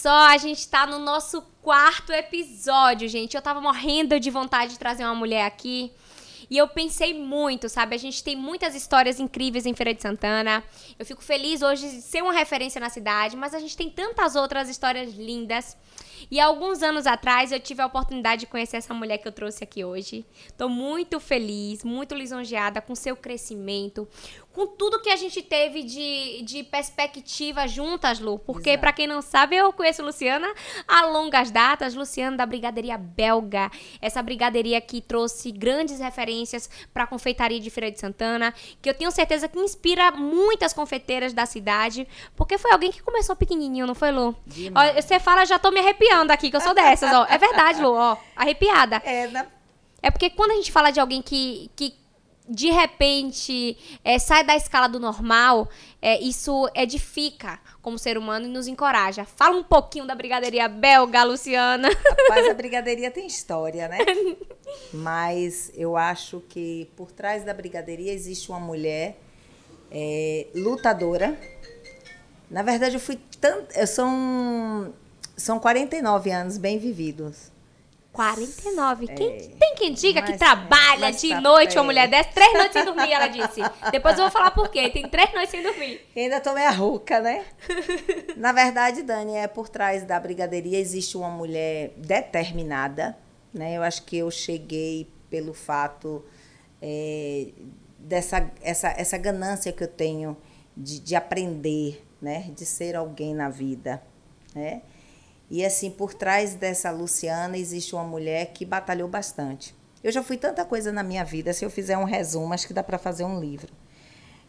Só, a gente tá no nosso quarto episódio, gente. Eu tava morrendo de vontade de trazer uma mulher aqui. E eu pensei muito, sabe? A gente tem muitas histórias incríveis em Feira de Santana. Eu fico feliz hoje de ser uma referência na cidade, mas a gente tem tantas outras histórias lindas. E alguns anos atrás eu tive a oportunidade de conhecer essa mulher que eu trouxe aqui hoje. Tô muito feliz, muito lisonjeada com seu crescimento, com tudo que a gente teve de, de perspectiva juntas, Lu. Porque, para quem não sabe, eu conheço Luciana há longas datas. Luciana da Brigaderia Belga. Essa brigaderia que trouxe grandes referências para a confeitaria de Feira de Santana. Que eu tenho certeza que inspira muitas confeiteiras da cidade. Porque foi alguém que começou pequenininho, não foi, Lu? Ó, você fala, já tô me arrepiando aqui, que eu sou dessas, ó. É verdade, Lu, ó. Arrepiada. É, na... É porque quando a gente fala de alguém que, que de repente é, sai da escala do normal, é, isso edifica como ser humano e nos encoraja. Fala um pouquinho da brigadeiria belga, Luciana. Rapaz, a brigadeiria tem história, né? Mas eu acho que por trás da brigadeiria existe uma mulher é, lutadora. Na verdade, eu fui tanto. São, são 49 anos bem vividos. 49. É. Quem, tem quem diga que trabalha de tá noite uma mulher dessa? Três noites sem dormir, ela disse. Depois eu vou falar por quê. Tem três noites sem dormir. ainda tô meia rouca, né? Na verdade, Dani, é por trás da brigadeiria existe uma mulher determinada, né? Eu acho que eu cheguei pelo fato é, dessa essa, essa ganância que eu tenho de, de aprender, né? De ser alguém na vida, né? E assim, por trás dessa Luciana existe uma mulher que batalhou bastante. Eu já fui tanta coisa na minha vida, se eu fizer um resumo, acho que dá para fazer um livro.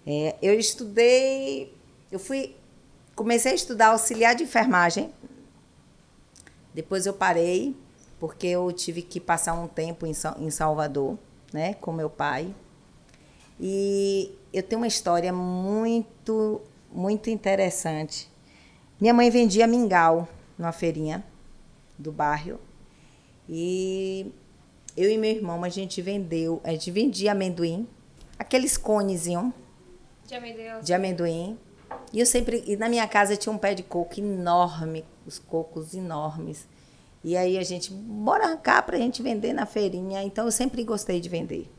É, eu estudei, eu fui, comecei a estudar auxiliar de enfermagem. Depois eu parei, porque eu tive que passar um tempo em, em Salvador, né, com meu pai. E eu tenho uma história muito, muito interessante. Minha mãe vendia mingau numa feirinha do bairro. E eu e meu irmão, a gente vendeu, a gente vendia amendoim, aqueles conezinhos de amendoim. de amendoim. E eu sempre, e na minha casa tinha um pé de coco enorme, os cocos enormes. E aí a gente, bora arrancar para a gente vender na feirinha. Então eu sempre gostei de vender.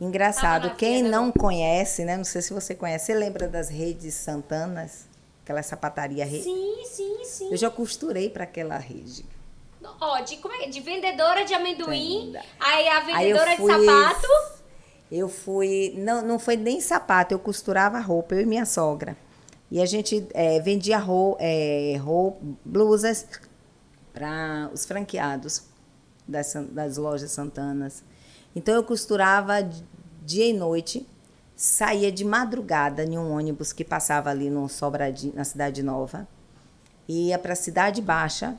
Engraçado, quem não conhece, né? Não sei se você conhece, você lembra das redes Santanas? Aquela sapataria rede. Sim, sim, sim. Eu já costurei para aquela rede. Ó, de, como é, de vendedora de amendoim, aí a vendedora aí fui, de sapato. Eu fui. Não, não foi nem sapato, eu costurava roupa, eu e minha sogra. E a gente é, vendia roupa, é, roupa, blusas para os franqueados das, das lojas Santanas. Então eu costurava dia e noite saía de madrugada em um ônibus que passava ali no Sobradinho, na Cidade Nova, ia para a Cidade Baixa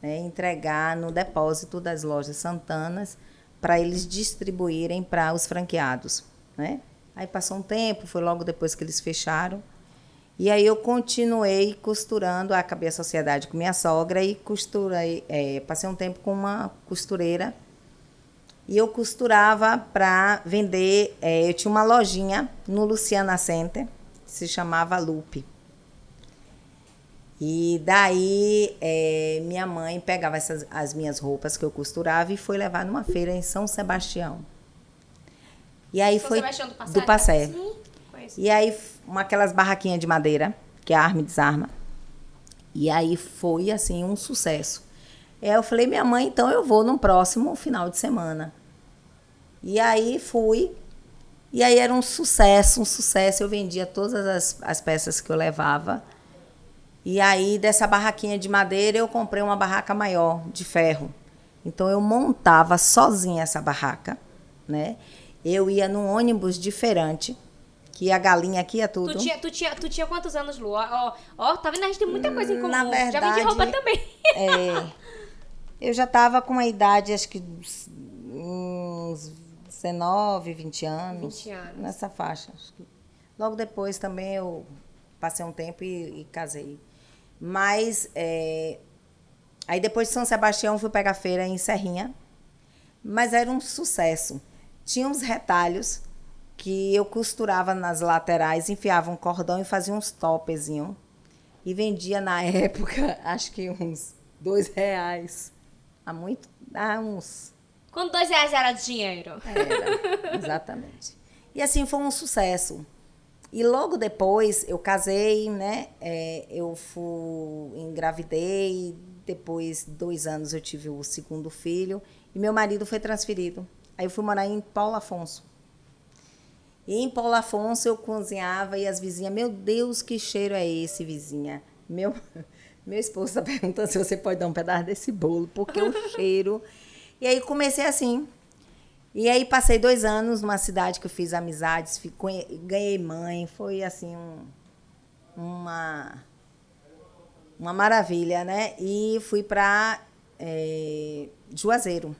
né, entregar no depósito das lojas Santanas para eles distribuírem para os franqueados. Né? Aí passou um tempo, foi logo depois que eles fecharam. E aí eu continuei costurando, acabei a sociedade com minha sogra e costurei, é, passei um tempo com uma costureira e eu costurava para vender. É, eu tinha uma lojinha no Luciana Center, que se chamava Lupe. E daí é, minha mãe pegava essas, as minhas roupas que eu costurava e foi levar numa feira em São Sebastião. E aí São foi Sebastião do Passé. Do Passé. Sim, e aí uma, aquelas barraquinhas de madeira, que é arma e desarma. E aí foi assim um sucesso. É, eu falei, minha mãe, então eu vou no próximo final de semana. E aí fui. E aí era um sucesso, um sucesso. Eu vendia todas as, as peças que eu levava. E aí, dessa barraquinha de madeira, eu comprei uma barraca maior, de ferro. Então, eu montava sozinha essa barraca, né? Eu ia num ônibus diferente, que a galinha aqui é tudo. Tu tinha, tu tinha, tu tinha quantos anos, Lu? Ó, ó, tá vendo? A gente tem muita coisa em comum. Na verdade, Já vendi roupa também. É, eu já estava com a idade, acho que uns 19, 20 anos. 20 anos. Nessa faixa. Logo depois também eu passei um tempo e, e casei. Mas é, aí depois de São Sebastião fui pegar feira em Serrinha. Mas era um sucesso. Tinha uns retalhos que eu costurava nas laterais, enfiava um cordão e fazia uns topezinhos e vendia na época, acho que uns dois reais. Há muito, há uns. Quando dois reais era dinheiro. Era, exatamente. E assim foi um sucesso. E logo depois eu casei, né? É, eu fui, engravidei, depois dois anos eu tive o segundo filho e meu marido foi transferido. Aí eu fui morar em Paulo Afonso. E em Paulo Afonso eu cozinhava e as vizinhas, meu Deus, que cheiro é esse, vizinha? Meu, meu esposo está perguntando se você pode dar um pedaço desse bolo, porque o cheiro. E aí comecei assim, e aí passei dois anos numa cidade que eu fiz amizades, fico, ganhei mãe, foi assim um, uma uma maravilha, né? E fui para é, Juazeiro.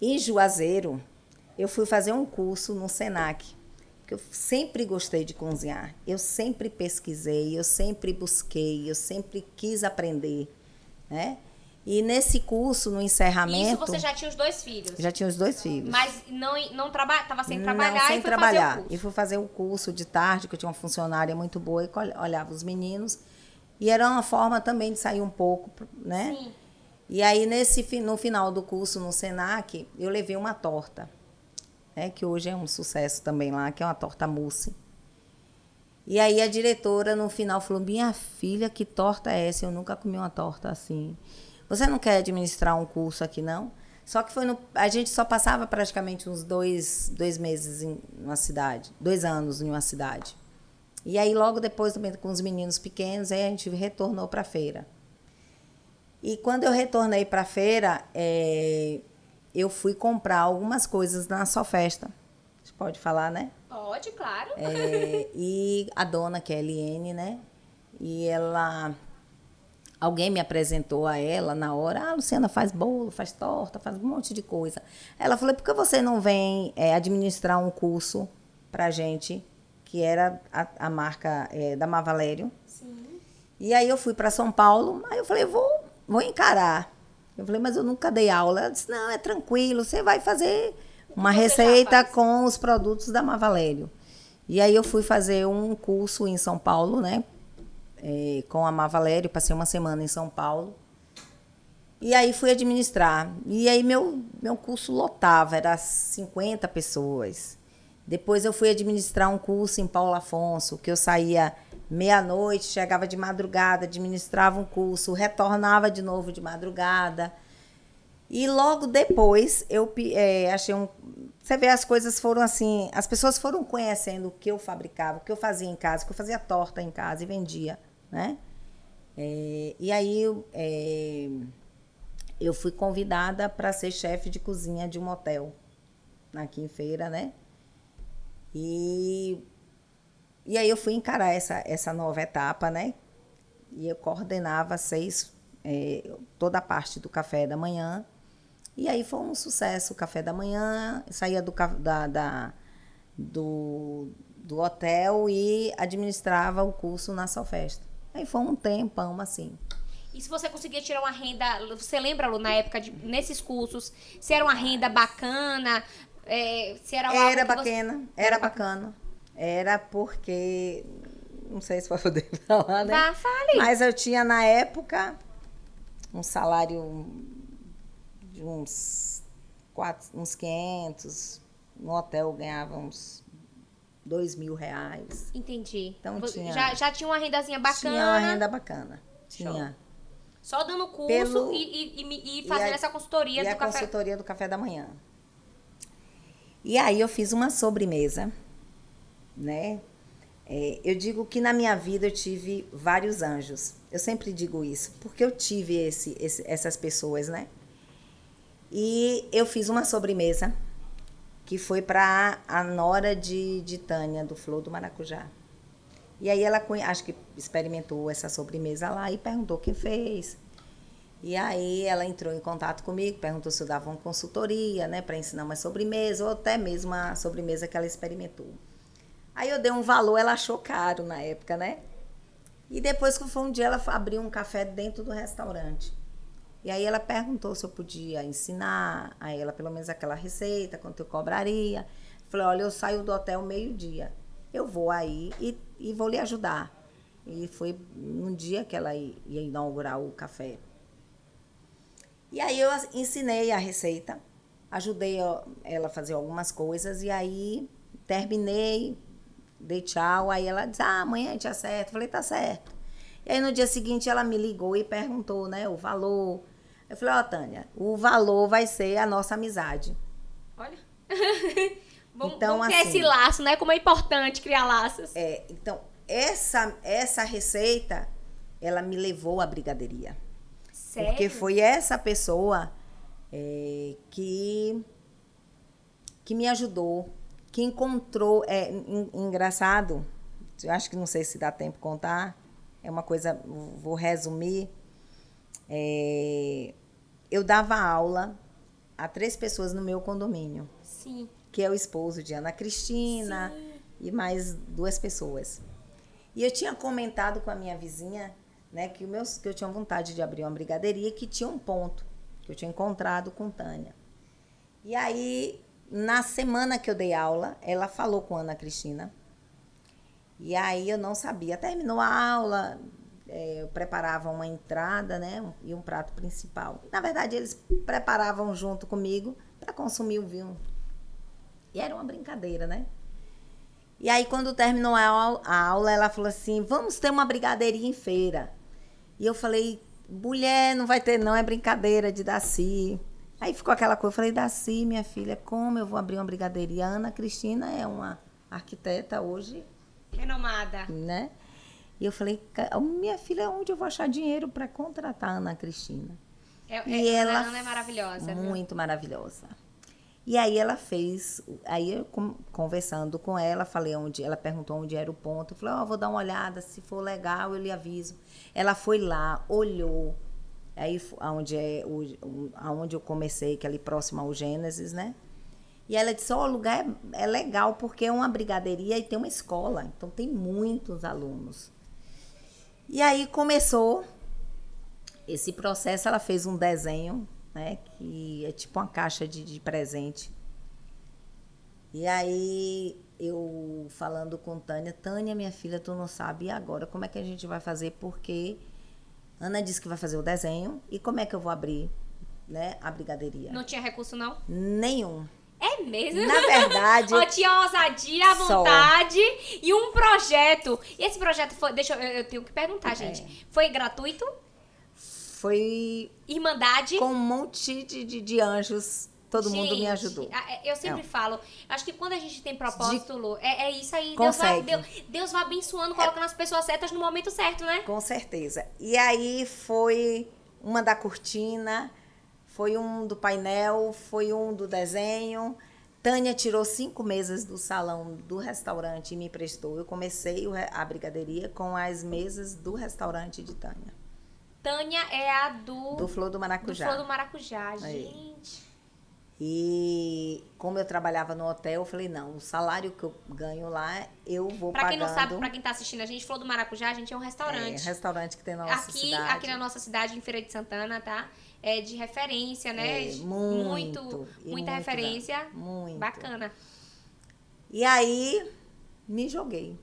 Em Juazeiro, eu fui fazer um curso no Senac, que eu sempre gostei de cozinhar. Eu sempre pesquisei, eu sempre busquei, eu sempre quis aprender, né? E nesse curso, no encerramento. Isso você já tinha os dois filhos? Já tinha os dois filhos. Mas não, não traba, tava sem trabalhar não, sem e foi trabalhar. fazer o curso. E fui fazer o curso de tarde, que eu tinha uma funcionária muito boa e olhava os meninos. E era uma forma também de sair um pouco, né? Sim. E aí, nesse, no final do curso no SENAC, eu levei uma torta, né? que hoje é um sucesso também lá, que é uma torta mousse. E aí a diretora, no final, falou, minha filha, que torta é essa? Eu nunca comi uma torta assim. Você não quer administrar um curso aqui, não? Só que foi no, a gente só passava praticamente uns dois, dois meses em uma cidade, dois anos em uma cidade. E aí, logo depois, também com os meninos pequenos, aí a gente retornou para a feira. E quando eu retornei para a feira, é, eu fui comprar algumas coisas na sua festa. Gente pode falar, né? Pode, claro. É, e a dona, que é a Eliene, né? E ela Alguém me apresentou a ela na hora, ah, Luciana faz bolo, faz torta, faz um monte de coisa. Ela falou, por que você não vem é, administrar um curso pra gente, que era a, a marca é, da Mavalério. Sim. E aí eu fui para São Paulo, aí eu falei, vou, vou encarar. Eu falei, mas eu nunca dei aula. Ela disse, não, é tranquilo, você vai fazer uma receita com os produtos da Mavalério. E aí eu fui fazer um curso em São Paulo, né? é, com a Mavalério, passei uma semana em São Paulo. E aí fui administrar. E aí meu, meu curso lotava, era 50 pessoas. Depois eu fui administrar um curso em Paulo Afonso, que eu saía meia-noite, chegava de madrugada, administrava um curso, retornava de novo de madrugada. E logo depois eu é, achei um. Você vê, as coisas foram assim. As pessoas foram conhecendo o que eu fabricava, o que eu fazia em casa, que eu fazia torta em casa e vendia né? É, e aí é, eu fui convidada para ser chefe de cozinha de um hotel aqui em Feira, né? E, e aí eu fui encarar essa, essa nova etapa, né? E eu coordenava seis, é, toda a parte do café da manhã. E aí foi um sucesso o café da manhã, saía do, da, da do, do hotel e administrava o curso na Solfesta. Aí foi um tempão, assim. E se você conseguia tirar uma renda, você lembra, Lu, na época, de, nesses cursos, se era uma renda bacana, é, se era Era bacana, você... era bacana. Era porque, não sei se vai poder falar, né? Vá, fale. Mas eu tinha, na época, um salário de uns, quatro, uns 500, no hotel eu ganhava uns dois mil reais. Entendi. Então tinha. Já, já tinha uma rendazinha bacana. Tinha uma renda bacana. Tinha. Show. Só dando curso Pelo, e, e, e, fazendo e a, essa consultoria do a café. consultoria do café da manhã. E aí eu fiz uma sobremesa, né? É, eu digo que na minha vida eu tive vários anjos. Eu sempre digo isso, porque eu tive esse, esse, essas pessoas, né? E eu fiz uma sobremesa que foi para a nora de, de Tânia, do Flor do Maracujá. E aí ela, acho que experimentou essa sobremesa lá e perguntou quem fez. E aí ela entrou em contato comigo, perguntou se eu dava uma consultoria, né, para ensinar uma sobremesa, ou até mesmo a sobremesa que ela experimentou. Aí eu dei um valor, ela achou caro na época, né? E depois que foi um dia, ela abriu um café dentro do restaurante. E aí ela perguntou se eu podia ensinar a ela pelo menos aquela receita, quanto eu cobraria. Falei, olha, eu saio do hotel meio-dia. Eu vou aí e, e vou lhe ajudar. E foi no dia que ela ia inaugurar o café. E aí eu ensinei a receita, ajudei ela a fazer algumas coisas, e aí terminei, dei tchau. Aí ela disse: Ah, amanhã a gente acerta. Eu falei: Tá certo. E aí no dia seguinte ela me ligou e perguntou, né, o valor. Eu falei: Ó, Tânia, o valor vai ser a nossa amizade. Olha. vamos, Então, vamos criar assim- esse laço, né? Como é importante criar laços. É, então, essa, essa receita, ela me levou à brigadeiria. Sério? Porque foi essa pessoa é, que, que me ajudou, que encontrou. É en- engraçado, eu acho que não sei se dá tempo contar, é uma coisa, vou resumir. É, eu dava aula a três pessoas no meu condomínio, Sim. que é o esposo de Ana Cristina e mais duas pessoas. E eu tinha comentado com a minha vizinha, né, que, o meu, que eu tinha vontade de abrir uma brigadeiria que tinha um ponto que eu tinha encontrado com Tânia. E aí, na semana que eu dei aula, ela falou com Ana Cristina. E aí eu não sabia. Terminou a aula, eh, eu preparava uma entrada, né, e um prato principal. Na verdade, eles preparavam junto comigo para consumir o vinho. E era uma brincadeira, né? E aí, quando terminou a aula, ela falou assim: vamos ter uma brigadeirinha em feira. E eu falei: mulher, não vai ter, não, é brincadeira de Daci. Aí ficou aquela coisa, eu falei: Daci, minha filha, como eu vou abrir uma brigadeiria? A Ana Cristina é uma arquiteta hoje, Renomada. né? E eu falei: "Ca- minha filha, onde eu vou achar dinheiro para contratar a Ana Cristina? É, E é, ela a Ana é maravilhosa. viu? Muito maravilhosa. E aí ela fez, aí eu conversando com ela, falei onde, ela perguntou onde era o ponto, eu falei, ó, vou dar uma olhada, se for legal, eu lhe aviso. Ela foi lá, olhou, aí aonde é o, aonde eu comecei, que é ali próximo ao Gênesis, né? E ela disse, ó, o lugar é, é legal porque é uma brigadeiria e tem uma escola, então tem muitos alunos. E aí começou esse processo, ela fez um desenho, né? Que é tipo uma caixa de, de presente. E aí eu falando com Tânia, Tânia, minha filha, tu não sabe e agora como é que a gente vai fazer? Porque Ana disse que vai fazer o desenho e como é que eu vou abrir, né, a brigadeiria? Não tinha recurso, não? Nenhum. É mesmo? Na verdade, Ó, tinha ousadia, Só. vontade e um projeto. E esse projeto foi. Deixa eu. Eu tenho que perguntar, gente. É. Foi gratuito? foi Irmandade? com um monte de, de, de anjos, todo mundo me Gente, ajudou. é, Eu sempre É. falo, acho que quando a gente tem propósito, Lu, é, é isso aí. Deus vai. Deus, Deus vai abençoando, colocando as pessoas certas no momento certo, né? Com certeza. E aí foi uma da cortina, foi um do painel, foi um do desenho. Tânia tirou cinco mesas do salão do restaurante e me emprestou. Eu comecei a brigadeiria com as mesas do restaurante de Tânia, Tânia é a do. do Flor do do Maracujá. Flor do Maracujá, Aí. gente. E como eu trabalhava no hotel, eu falei, não, o salário que eu ganho lá, eu vou Pra quem pagando. não sabe, pra quem tá assistindo a gente, Flor do Maracujá, a gente é um é, restaurante. restaurante que tem na nossa aqui, cidade. aqui na nossa cidade, em Feira de Santana, tá? É de referência, né? É, muito, e muita muito, referência. né? Muito. Bacana. E aí, me joguei.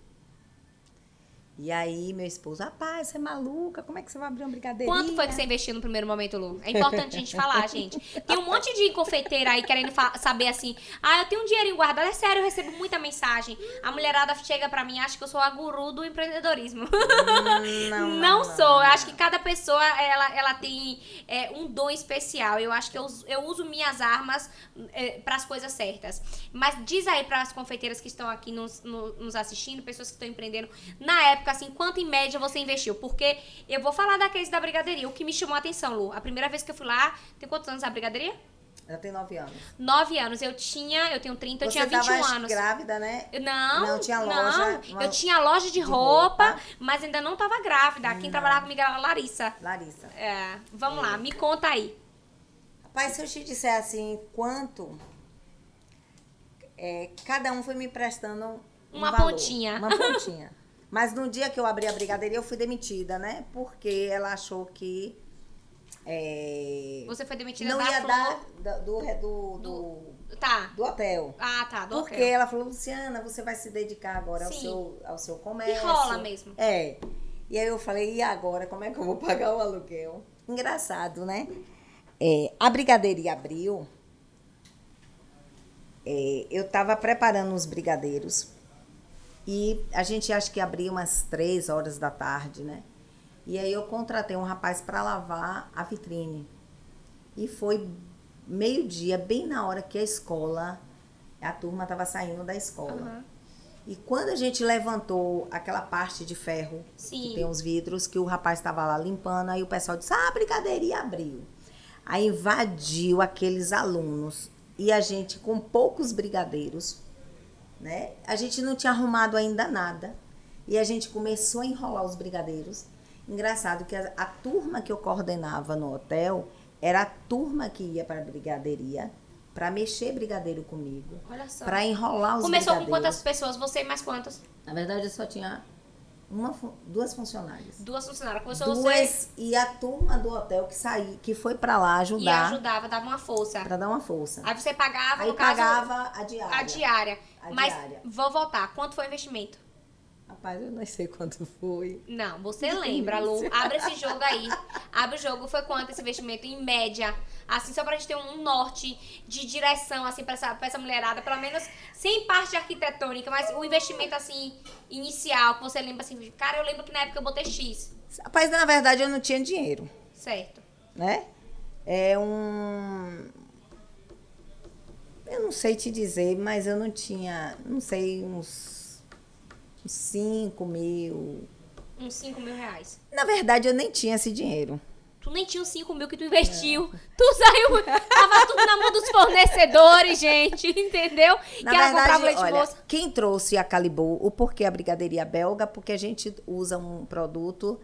E aí, meu esposo, rapaz, você é maluca? Como é que você vai abrir uma brigadeirinha? Quanto foi que você investiu no primeiro momento, Lu? É importante a gente falar, gente. Tem um monte de confeiteira aí querendo saber assim. Ah, eu tenho um dinheirinho guardado. É sério, eu recebo muita mensagem. A mulherada chega pra mim e acha que eu sou a guru do empreendedorismo. Hum, Não, não, sou. não, Eu acho que cada pessoa, ela, ela tem é, um dom especial. Eu acho que eu, uso- eu uso minhas armas para as coisas certas. Mas diz aí para as confeiteiras que estão aqui nos, no- nos assistindo, pessoas que estão empreendendo, na época, assim, quanto em média você investiu? Porque eu vou falar da crise da brigadeiria. O que me chamou a atenção, Lu, a primeira vez que eu fui lá, tem quantos anos a brigadeiria? Já tem nove anos. Nove anos. Eu tinha, eu tenho 30, eu você tinha 21 tava anos. grávida, né? Não, Não, tinha não. loja, uma- Eu tinha loja de, de roupa, roupa. mas ainda não tava grávida. Quem trabalhava comigo era a Larissa. Larissa. É, vamos lá, me conta aí. Rapaz, se eu te disser assim, quanto... é, cada um foi me prestando um Uma valor, pontinha. Uma pontinha. Mas no dia que eu abri a brigadeiria, eu fui demitida, né? Porque ela achou que... é, Você foi demitida não da ia Flor. dar da- do, do, do, Tá. do hotel. Ah, tá, do Porque hotel. ela falou, Luciana, você vai se dedicar agora ao Sim. seu, ao seu comércio. rola mesmo. É. E aí eu falei, e agora, como é que eu vou pagar o aluguel? Engraçado, né? É, a brigadeiria abriu. É, eu estava preparando os brigadeiros. E a gente acha que abriu umas três horas da tarde, né? E aí eu contratei um rapaz para lavar a vitrine. E foi meio-dia, bem na hora que a escola, a turma estava saindo da escola. Aham. E quando a gente levantou aquela parte de ferro, Sim. que tem os vidros, que o rapaz estava lá limpando, aí o pessoal disse: Ah, a brigadeiria abriu. Aí invadiu aqueles alunos. E a gente, com poucos brigadeiros, né? A gente não tinha arrumado ainda nada. E a gente começou a enrolar os brigadeiros. Engraçado que a, a turma que eu coordenava no hotel era a turma que ia para a brigadeiria para mexer brigadeiro comigo, Olha só. para enrolar os Começou com brigadeiros. quantas pessoas? Você e mais quantas? Na verdade, eu só tinha uma, duas funcionárias. Duas funcionárias. Começou Duas você e a turma do hotel que saí, que foi para lá e ajudar, ajudava, dava uma força. para dar uma força. Aí você pagava, Aí no caso, pagava a diária. a diária. A Mas diária. vou voltar. Quanto foi o investimento? Rapaz, eu não sei quanto foi. Não, você lembra, Lu. Abre esse jogo aí. Abre o jogo. Foi quanto esse investimento em média? Assim, só pra gente ter um norte de direção, assim, pra essa, pra essa mulherada. Pelo menos, sem parte arquitetônica, mas o investimento, assim, inicial, que você lembra assim, cara, eu lembro que na época eu botei X. Rapaz, na verdade, eu não tinha dinheiro, Certo. né? É um... Eu não sei te dizer, mas eu não tinha, não sei, uns 5 mil. Uns 5 mil reais. Na verdade, eu nem tinha esse dinheiro. Tu nem tinha os 5 mil que tu investiu. Tu saiu. Tava tudo na mão dos fornecedores, gente. Entendeu? Na que ela verdade, leite olha, moça. quem trouxe a Calibou, o porquê a brigadeiria belga? Porque a gente usa um produto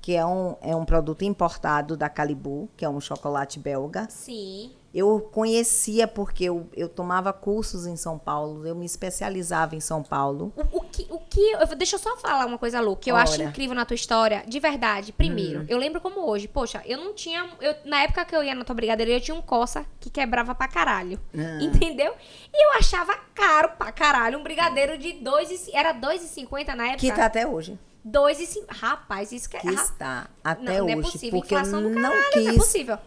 que é um, é um produto importado da Calibou, que é um chocolate belga. Sim. Eu conhecia porque eu, eu tomava cursos em São Paulo, eu me especializava em São Paulo. O, o que, o que eu, deixa eu só falar uma coisa, Lu, que eu acho Ora. incrível na tua história, de verdade. Primeiro, eu lembro como hoje, poxa, eu não tinha. Eu, na época que eu ia na tua brigadeira, eu tinha um coça que quebrava pra caralho. Ah. Entendeu? E eu achava caro pra caralho um brigadeiro de 2,50. Era 2,50 na época? Que tá até hoje. 2,50. Rapaz, isso que é. Que ra- está até não, hoje. não é possível. Porque Inflação do não caralho, não é quis. possível.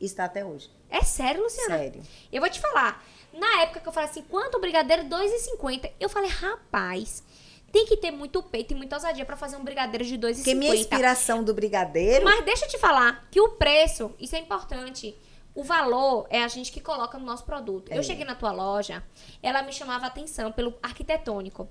Está até hoje. É sério, Luciana? Sério. Eu vou te falar. Na época que eu falei assim, quanto o brigadeiro? 2,50. Eu falei, rapaz, tem que ter muito peito e muita ousadia pra fazer um brigadeiro de 2,50. Porque minha inspiração do brigadeiro. Mas deixa eu te falar que o preço, isso é importante. O valor é a gente que coloca no nosso produto. É. Eu cheguei na tua loja, ela me chamava atenção pelo arquitetônico.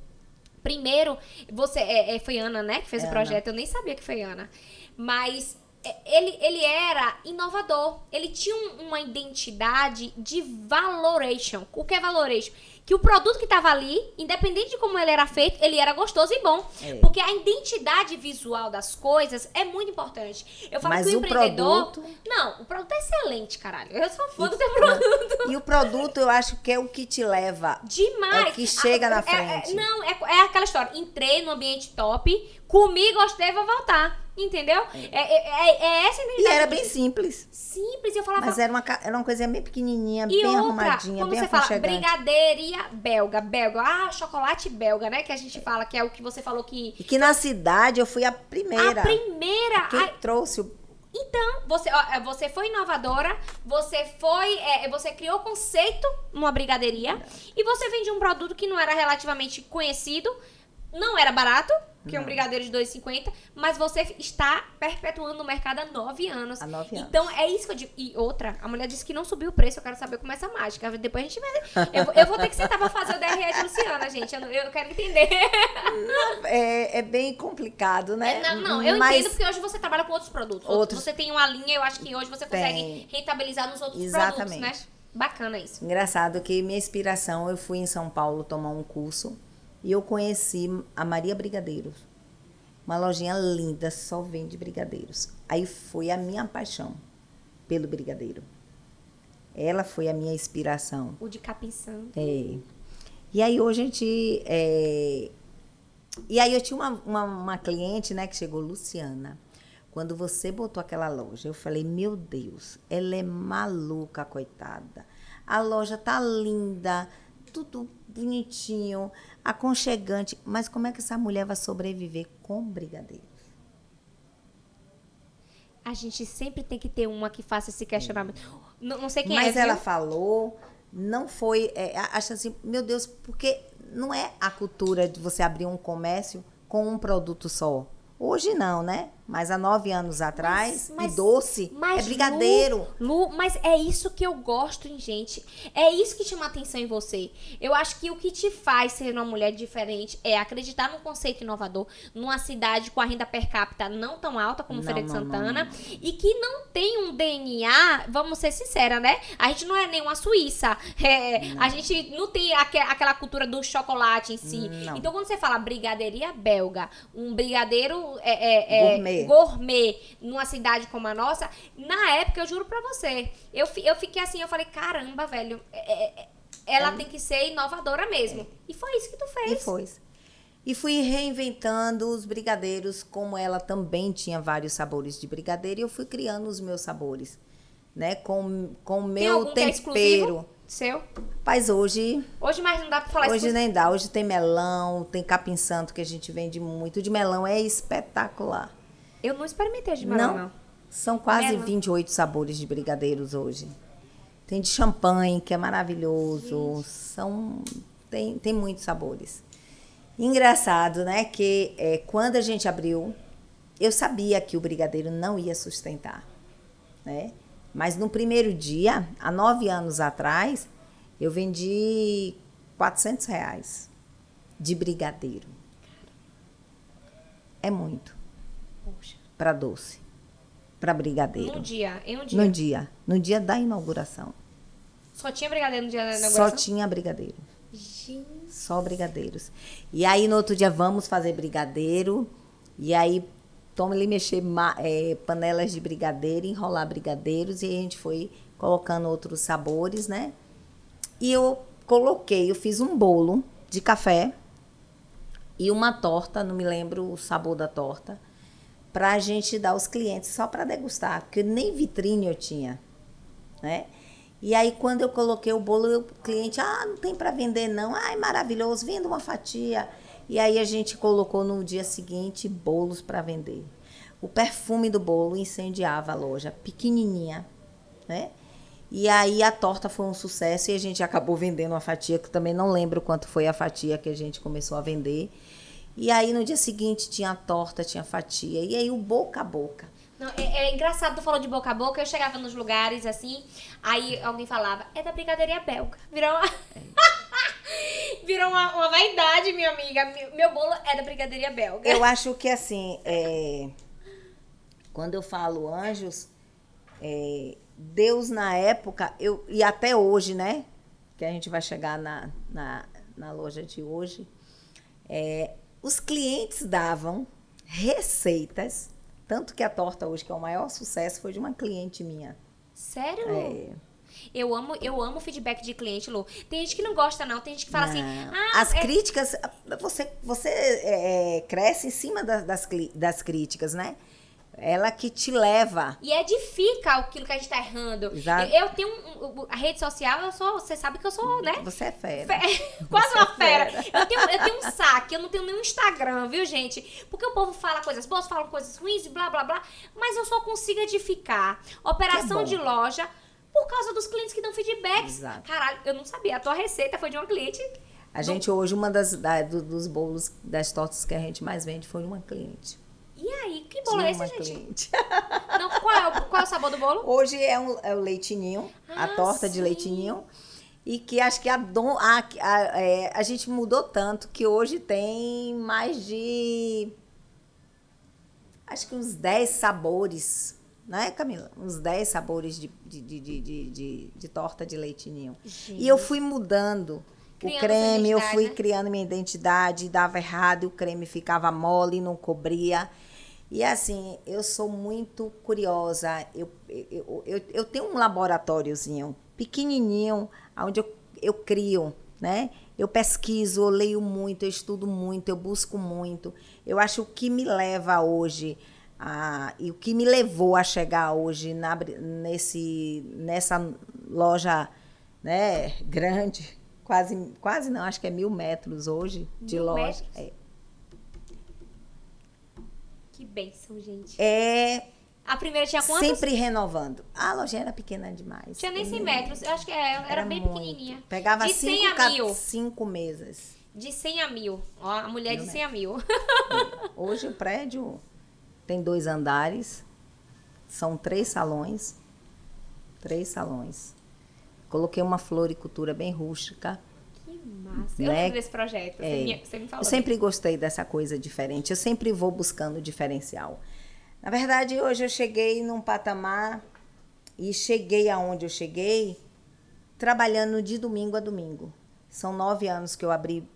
Primeiro, você é, é, foi Ana, né, que fez É o Ana. projeto. Eu nem sabia que foi Ana. Mas ele, ele era inovador. Ele tinha um- uma identidade de valoration. O que é valoration? Que o produto que estava ali, independente de como ele era feito, ele era gostoso e bom. É. Porque a identidade visual das coisas é muito importante. Eu falo Mas que o o empreendedor. produto- Não, o produto é excelente, caralho. Eu sou fã E- do teu produto. E o produto eu acho que é o que te leva. Demais. É o que chega Ah, na é- frente. é- não, é, é aquela história. Entrei no ambiente top, comi, gostei, vou voltar. Entendeu? É, é, é- é essa a E identidade. era do bem simples. simples. Eu falava. Mas era uma, era uma coisinha bem pequenininha, e bem outra, arrumadinha, quando bem você fala brigadeiria belga, belga, ah, chocolate belga, né? Que a gente fala que é o que você falou que. E que na cidade eu fui a primeira. A primeira. Quem ai, trouxe o. Então, você, ó, é, você foi inovadora, você foi. é, você criou conceito numa brigadeiria e você vendia um produto que não era relativamente conhecido, não era barato, que é um brigadeiro de 2,50, mas você está perpetuando o mercado há nove anos. Há nove anos. Então, é isso que eu digo. E outra, a mulher disse que não subiu o preço, eu quero saber como é essa mágica. Depois a gente vai. Eu, vou- eu vou ter que sentar pra fazer o DRE de Luciana, gente. Eu, eu quero entender. É, é bem complicado, né? É, não, não, eu Mas entendo porque hoje você trabalha com outros produtos. Outros. Você tem uma linha, eu acho que hoje você consegue Tem. rentabilizar nos outros Exatamente. produtos, né? Bacana isso. Engraçado que minha inspiração, eu fui em São Paulo tomar um curso e eu conheci a Maria Brigadeiros. Uma lojinha linda, só vende brigadeiros. Aí foi a minha paixão pelo brigadeiro. Ela foi a minha inspiração. O de capim santo. É. E aí hoje a gente. é, E aí eu tinha uma, uma, uma cliente, né, que chegou, Luciana. Quando você botou aquela loja, eu falei, meu Deus, ela é maluca, coitada. A loja tá linda, tudo bonitinho, aconchegante. Mas como é que essa mulher vai sobreviver com brigadeiros? A gente sempre tem que ter uma que faça esse questionamento. Não, não sei quem Mas é, ela viu? falou, não foi. É, acha assim, meu Deus, porque não é a cultura de você abrir um comércio com um produto só. Hoje não, né? Mas há nove anos atrás, mas- e doce Mas, é brigadeiro. Lu, Lu, mas é isso que eu gosto em gente. É isso que chama atenção em você. Eu acho que o que te faz ser uma mulher diferente é acreditar num conceito inovador, numa cidade com a renda per capita não tão alta como Não, Feira de não, não, Santana e que não tem um DNA, vamos ser sinceras, né? A gente não é nenhuma Suíça. É, a gente não tem aque- aquela cultura do chocolate em si. Não. Então, quando você fala brigadeiria belga, um brigadeiro é, é- é Gourmet. Gourmet numa cidade como a nossa, na época, eu juro pra você, eu, eu fiquei assim, eu falei, caramba, velho, é- é- é- ela tem que ser inovadora mesmo. E foi isso que tu E fez. foi. E fui reinventando os brigadeiros, como ela também tinha vários sabores de brigadeiro, e eu fui criando os meus sabores, né? Com com o meu é tempero. seu? Mas hoje Hoje mais não dá pra falar Hoje exclusivo. nem dá. Hoje tem melão, tem capim santo que a gente vende muito. De melão é espetacular. Eu não experimentei de melão, não. São quase Melão. 28 sabores de brigadeiros hoje. Tem de champanhe, que é maravilhoso. São tem, tem muitos sabores. Engraçado, né? Que é, quando a gente abriu, eu sabia que o brigadeiro não ia sustentar, né? Mas no primeiro dia, há nove anos atrás, eu vendi 400 reais de brigadeiro. É muito. Para doce, para brigadeiro. Num dia, em um dia. No dia, no dia da inauguração. Só tinha brigadeiro no dia da Só inauguração? tinha brigadeiro. Gente. Só brigadeiros. E aí no outro dia vamos fazer brigadeiro. E aí toma ali mexer eh, panelas de brigadeiro, enrolar brigadeiros. E a gente foi colocando outros sabores, né? E eu coloquei, eu fiz um bolo de café e uma torta, não me lembro o sabor da torta, pra gente dar aos clientes só para degustar, porque nem vitrine eu tinha, né? E aí quando eu coloquei o bolo, o cliente, ah, não tem para vender não. Ai, maravilhoso, venda uma fatia. E aí a gente colocou no dia seguinte bolos para vender. O perfume do bolo incendiava a loja, pequenininha, né? E aí a torta foi um sucesso e a gente acabou vendendo uma fatia, que também não lembro quanto foi a fatia que a gente começou a vender. E aí no dia seguinte tinha torta, tinha fatia. E aí o boca a boca. Não, é, é engraçado, tu falou de boca a boca, eu chegava nos lugares assim, aí alguém falava, é da brigadeiria belga. Virou uma. Virou uma, uma vaidade, minha amiga. Meu, bolo é da brigadeiria belga. Eu acho que assim, é, quando eu falo anjos, é, Deus na época, eu, e até hoje, né? Que a gente vai chegar na, na, na loja de hoje, é, os clientes davam receitas, tanto que a torta hoje, que é o maior sucesso, foi de uma cliente minha. Sério? É, Eu amo, eu amo feedback de cliente, Lu. Tem gente que não gosta, não. Tem gente que fala assim, Não. ah, As é- críticas, você, você é, cresce em cima das, das, das críticas, né? Ela que te leva. E edifica aquilo que a gente tá errando. Exato. Eu, eu tenho um- um- a rede social, eu sou, você sabe que eu sou, né? Você é fera. Fe- Quase uma é fera. Eu tenho, eu tenho um saque, eu não tenho nenhum Instagram, viu, gente? Porque o povo fala coisas boas, fala coisas ruins e blá, blá, blá. Mas eu só consigo edificar. Operação bom. de loja por causa dos clientes que dão feedbacks. Exato. Caralho, eu não sabia. A tua receita foi de uma cliente. A gente hoje, uma das da- do- dos bolos, das tortas que a gente mais vende foi uma cliente. E aí, que bolo De é esse, gente? cliente. Não, qual, é o, qual é o sabor do bolo? Hoje é, um, é o leitinho, a Ah, torta de sim. leitinho. E que acho que a, dom, a, a, é, a gente mudou tanto que hoje tem mais de. Acho que uns 10 sabores, né, Camila? Uns 10 sabores de, de, de, de, de, de- de torta de leitinho. E eu fui mudando. Criando o creme, eu fui né? criando minha identidade, dava errado, e o creme ficava mole, não cobria. E assim, eu sou muito curiosa. Eu, eu, eu, eu tenho um laboratóriozinho pequenininho, onde eu, eu crio, né? Eu pesquiso, eu leio muito, eu estudo muito, eu busco muito. Eu acho que o que me leva hoje a, e o que me levou a chegar hoje na, nesse, nessa loja né, grande, quase, quase não, acho que é mil metros hoje de Mil loja. metros? É, Que bênção, gente. é A primeira tinha quantos? Sempre renovando. A loja era pequena demais. Tinha nem 100 metros. Eu acho que é, era, bem muito. pequenininha. Pegava De cinco, 100 a ca- mil. cinco mesas. De 100 a mil. Ó, a mulher de Mil 100 a mil. Hoje o prédio tem dois andares, são três salões. Três salões. Coloquei uma floricultura bem rústica. Massa. Eu Né? lembro desse projeto. Você, É. me, você me falou. Eu sempre gostei dessa coisa diferente. Eu sempre vou buscando diferencial. Na verdade, hoje eu cheguei num patamar e cheguei aonde eu cheguei trabalhando de domingo a domingo. São nove anos que eu abri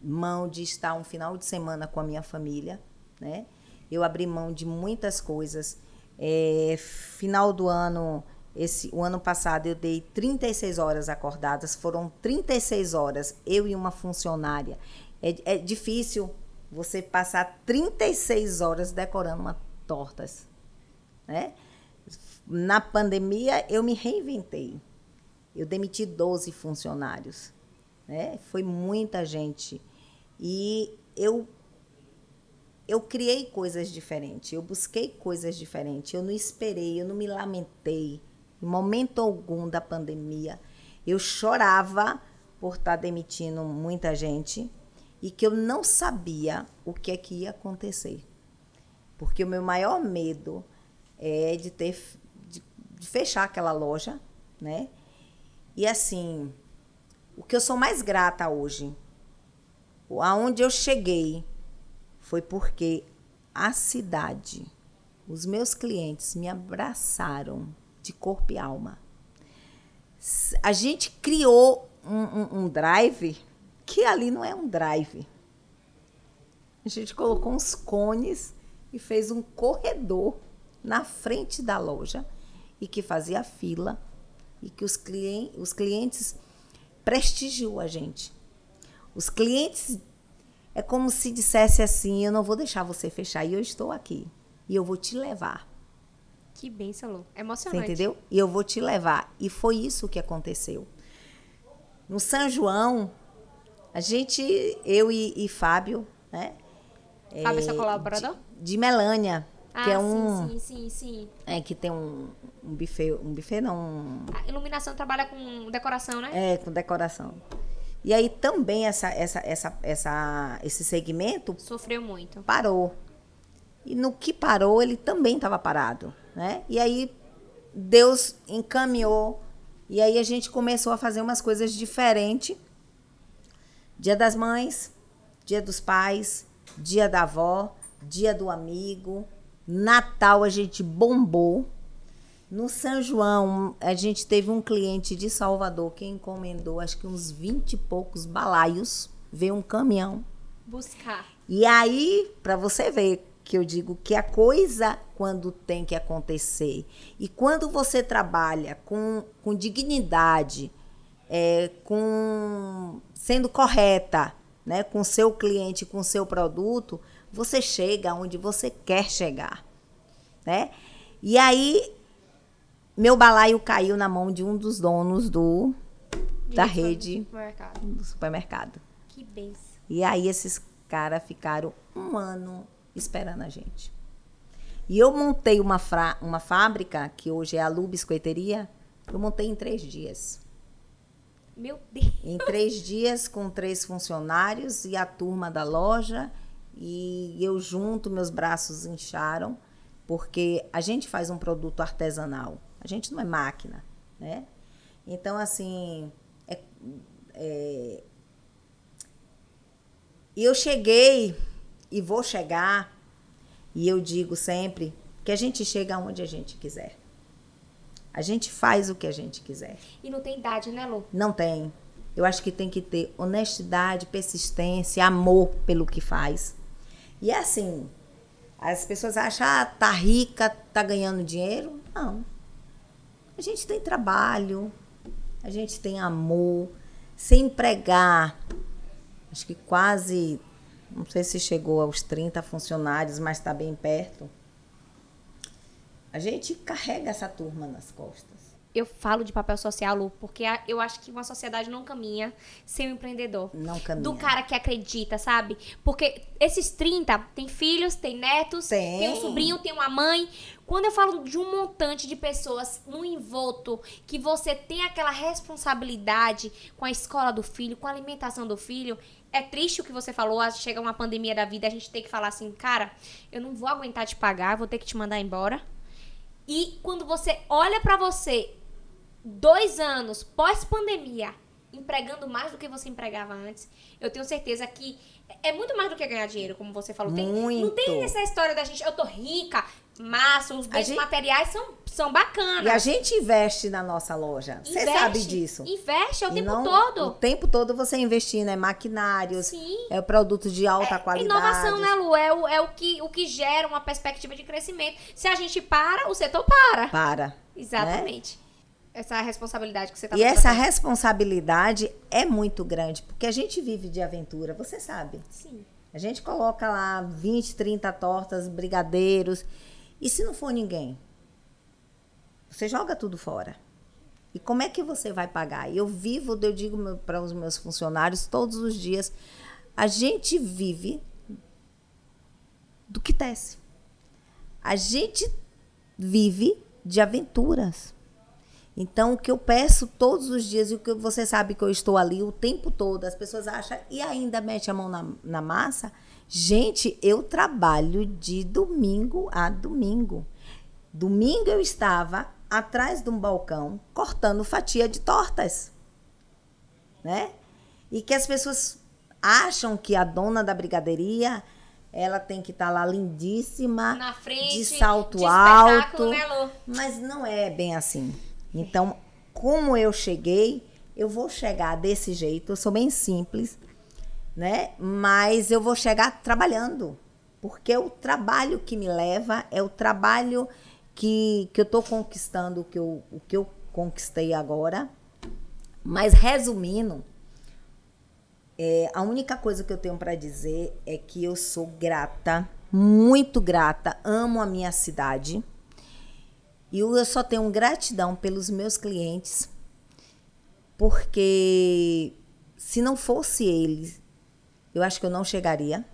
mão de estar um final de semana com a minha família, né? Eu abri mão de muitas coisas. É, final do ano, esse, o ano passado eu dei 36 horas acordadas, foram 36 horas, eu e uma funcionária. É, é difícil você passar 36 horas decorando uma tortas, né? Na pandemia eu me reinventei. Eu demiti 12 funcionários, né? Foi muita gente. E eu eu criei coisas diferentes, eu busquei coisas diferentes, eu não esperei, eu não me lamentei momento algum da pandemia. Eu chorava por estar demitindo muita gente e que eu não sabia o que é que ia acontecer. Porque o meu maior medo é de ter de, de fechar aquela loja, né? E assim, o que eu sou mais grata hoje, aonde eu cheguei, foi porque a cidade, os meus clientes me abraçaram de corpo e alma. A gente criou um, um- um drive que ali não é um drive. A gente colocou uns cones e fez um corredor na frente da loja e que fazia fila e que os, clien os clientes prestigiou a gente. Os clientes é como se dissesse assim: eu não vou deixar você fechar e eu estou aqui e eu vou te levar. Que bênção, Lu. Você Emocionante. entendeu? E eu vou te levar. E foi isso que aconteceu. No São João, a gente, eu e, e Fábio, né? Fábio é seu é, colaborador? De, de Melânia, Ah, que é um. sim, sim, sim, sim. É, que tem um, um buffet. Um buffet não. um- A iluminação trabalha com decoração, né? é, com decoração. E aí também essa, essa, essa, essa, esse segmento Sofreu muito. parou. E no que parou, ele também estava parado, né? E aí Deus encaminhou e aí a gente começou a fazer umas coisas diferentes. Dia das Mães, Dia dos Pais, Dia da Avó, Dia do Amigo, Natal a gente bombou. No São João, a gente teve um cliente de Salvador que encomendou acho que uns 20 e poucos balaios, veio um caminhão. Buscar. E aí, para você ver que eu digo que a coisa quando tem que acontecer e quando você trabalha com, com dignidade, é, com sendo correta, né, com seu cliente, com seu produto, você chega onde você quer chegar, né? E aí meu balaio caiu na mão de um dos donos do da do rede supermercado. do supermercado. Que bênção. E aí esses caras ficaram um ano esperando a gente. E eu montei uma, fra- uma fábrica, que hoje é a Lu Biscoiteria, eu montei em três dias. Meu Deus. Em três dias, com três funcionários e a turma da loja. E eu junto, meus braços incharam, porque a gente faz um produto artesanal. A gente não é máquina, né? Então, assim, é, é, e eu cheguei e vou chegar, e eu digo sempre que a gente chega onde a gente quiser. A gente faz o que a gente quiser. E não tem idade, né, Lu? Não tem. Eu acho que tem que ter honestidade, persistência, amor pelo que faz. E é assim, as pessoas acham, ah, tá rica, tá ganhando dinheiro. Não. A gente tem trabalho, a gente tem amor. Se empregar, acho que quase, não sei se chegou aos 30 funcionários, mas está bem perto. A gente carrega essa turma nas costas. Eu falo de papel social, Lu, porque eu acho que uma sociedade não caminha sem um empreendedor. Não caminha. Do cara que acredita, sabe? Porque esses 30 tem filhos, tem netos, Tem. um sobrinho, tem uma mãe. Quando eu falo de um montante de pessoas no envolto, que você tem aquela responsabilidade com a escola do filho, com a alimentação do filho, é triste o que você falou, chega uma pandemia da vida, a gente tem que falar assim, cara, eu não vou aguentar te pagar, vou ter que te mandar embora. E quando você olha pra você dois anos pós-pandemia, empregando mais do que você empregava antes, eu tenho certeza que é muito mais do que ganhar dinheiro, como você falou. Tem- não Muito. tem essa história da gente, eu tô rica, massa, os bens gente- materiais são, são bacanas. E a gente investe na nossa loja. Você sabe disso. Investe é o E tempo não- O todo. tempo todo você investindo em maquinários, Sim. é produtos de alta qualidade. Inovação, né, Lu? É, o, é o, que, o que gera uma perspectiva de crescimento. Se a gente para, o setor para. Para. Exatamente. Essa responsabilidade que você tá E essa responsabilidade é muito grande, porque a gente vive de aventura, você sabe. Sim. A gente coloca lá 20, 30 tortas, brigadeiros. E se não for ninguém? Você joga tudo fora. E como é que você vai pagar? Eu vivo, eu digo para os meus funcionários todos os dias, a gente vive do que desce. A gente vive de aventuras. Então, o que eu peço todos os dias, e o que você sabe que eu estou ali o tempo todo, as pessoas acham e ainda mete a mão na, na massa. Gente, eu trabalho de domingo a domingo. Domingo eu estava atrás de um balcão cortando fatia de tortas. Né? E que as pessoas acham que a dona da brigadeiria ela tem que estar lá lindíssima, Na frente. de salto de alto. né, Lu? Mas não é bem assim. Então, como eu cheguei, eu vou chegar desse jeito. Eu sou bem simples, né? Mas eu vou chegar trabalhando. Porque o trabalho que me leva, é o trabalho que, que eu estou conquistando, que eu, o que eu conquistei agora. Mas resumindo, é, a única coisa que eu tenho para dizer é que eu sou grata, muito grata, amo a minha cidade. E eu só tenho gratidão pelos meus clientes, porque se não fosse eles, eu acho que eu não chegaria.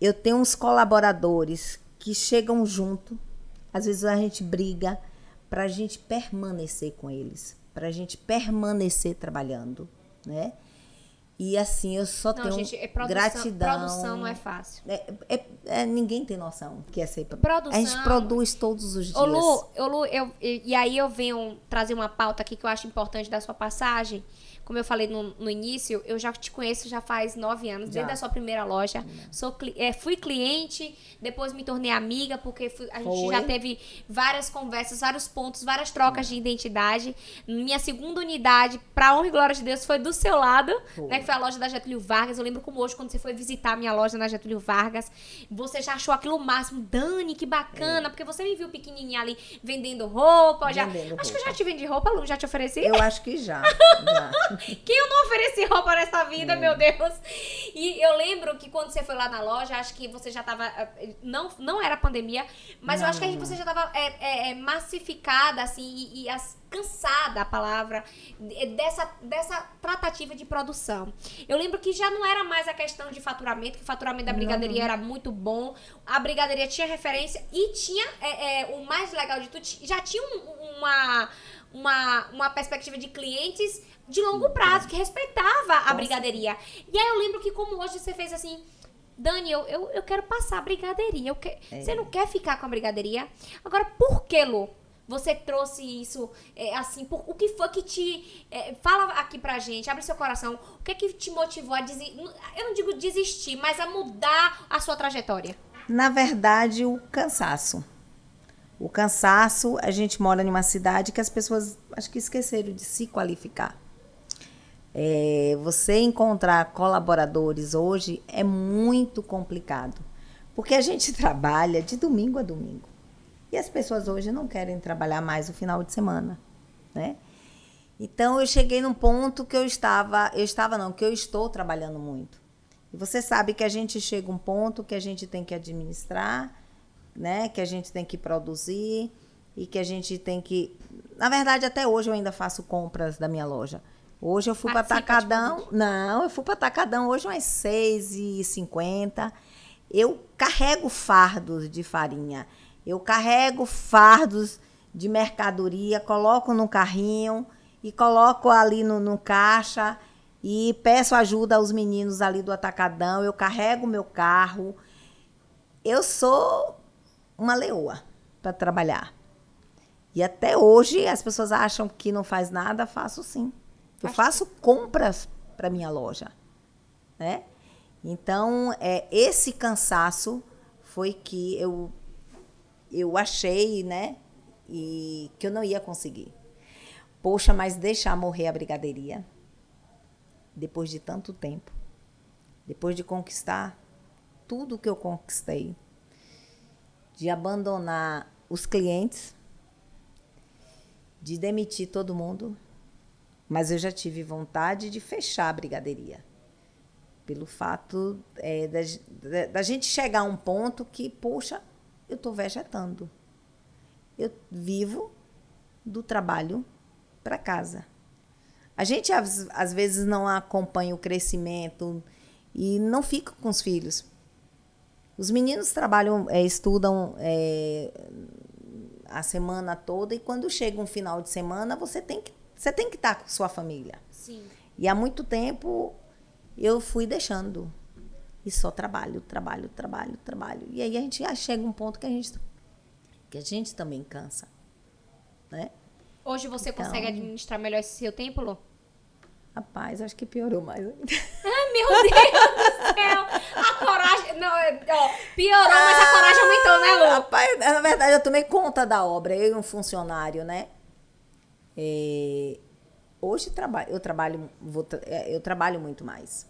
Eu tenho uns colaboradores que chegam junto, às vezes a gente briga para a gente permanecer com eles, para a gente permanecer trabalhando, né? E assim, eu só Não, tenho gente, é produção, gratidão. produção não é fácil. É, é- é- ninguém tem noção que é ser Produção. A gente produz todos os dias. Ô Lu, ô, Lu eu, e, aí eu venho trazer uma pauta aqui que eu acho importante da sua passagem. Como eu falei no, no início, eu já te conheço já faz nove anos, Já. desde a sua primeira loja. Sou, é, fui cliente, depois me tornei amiga, porque fui- a gente Foi. já teve várias conversas, vários pontos, várias trocas de identidade. Minha segunda unidade, pra honra e glória de Deus, foi do seu lado, Foi. né? Foi a loja da Getúlio Vargas. Eu lembro como hoje, quando você foi visitar a minha loja na Getúlio Vargas, você já achou aquilo máximo. Dani, que bacana, porque você me viu pequenininha ali vendendo roupa. Já... Vendendo Acho que eu roupa. já te vendi roupa, Lu, já te ofereci? Eu acho que já. já. Quem eu não ofereci roupa nessa vida, É. meu Deus? E eu lembro que quando você foi lá na loja, acho que você já tava. eh, Não, não era pandemia, mas eu Não, acho que não, você já tava é, é, é, massificada, assim, e, e as- cansada a palavra de- dessa, dessa tratativa de produção. Eu lembro que já não era mais a questão de faturamento, que o faturamento da brigadeiria era muito bom, a brigadeiria tinha referência e tinha é, é, o mais legal de tudo, já tinha um- uma, uma, uma perspectiva de clientes de longo prazo, que respeitava a brigadeiria. E aí eu lembro que como hoje você fez assim. Dani, eu, eu, eu quero passar a brigadeiria. Eu que... Você não quer ficar com a brigadeiria? Agora, por que, Lu? Você trouxe isso, é, assim, por, o que foi que te... é, fala aqui pra gente, abre seu coração. O que é que te motivou a desistir? Eu não digo desistir, mas a mudar a sua trajetória. Na verdade, o cansaço. O cansaço, a gente mora em uma cidade que as pessoas acho que esqueceram de se qualificar. É, você encontrar colaboradores hoje é muito complicado, porque a gente trabalha de domingo a domingo. E as pessoas hoje não querem trabalhar mais o final de semana, né? Então eu cheguei num ponto que eu estava, eu estava não, que eu estou trabalhando muito. E você sabe que a gente chega a um ponto que a gente tem que administrar, né? Que a gente tem que produzir e que a gente tem que na verdade, até hoje eu ainda faço compras da minha loja. Hoje eu fui para Atacadão. Não, eu fui para Atacadão hoje umas 6h50. Eu carrego fardos de farinha. Eu carrego fardos de mercadoria, coloco no carrinho e coloco ali no, no caixa e peço ajuda aos meninos ali do Atacadão. Eu carrego meu carro. Eu sou uma leoa para trabalhar. E até hoje as pessoas acham que não faz nada, faço sim. Eu faço compras para minha loja, né? Então, é, esse cansaço foi que eu, eu achei, né? E que eu não ia conseguir. Poxa, mas deixar morrer a brigadeiria, depois de tanto tempo, depois de conquistar tudo que eu conquistei, de abandonar os clientes, de demitir todo mundo, mas eu já tive vontade de fechar a brigadeiria pelo fato é, da, da, da, gente chegar a um ponto que, poxa, eu estou vegetando. Eu vivo do trabalho para casa. A gente, às, às vezes, não acompanha o crescimento e não fica com os filhos. Os meninos trabalham, é, estudam é, a semana toda e quando chega um final de semana, você tem que você tem que estar com sua família. Sim. E há muito tempo eu fui deixando. E só trabalho, trabalho, trabalho, trabalho. E aí a gente já chega um ponto que a gente, que a gente também cansa. Né? Hoje você então, consegue administrar melhor esse seu tempo, Lu? Rapaz, acho que piorou mais ainda. Ai, meu Deus do céu! A coragem. Não, é, ó, piorou, ah, mas a coragem aumentou, né, Lu? Rapaz, na verdade, eu tomei conta da obra, eu e um funcionário, né? É, hoje trabalho, eu trabalho, é, eu trabalho muito mais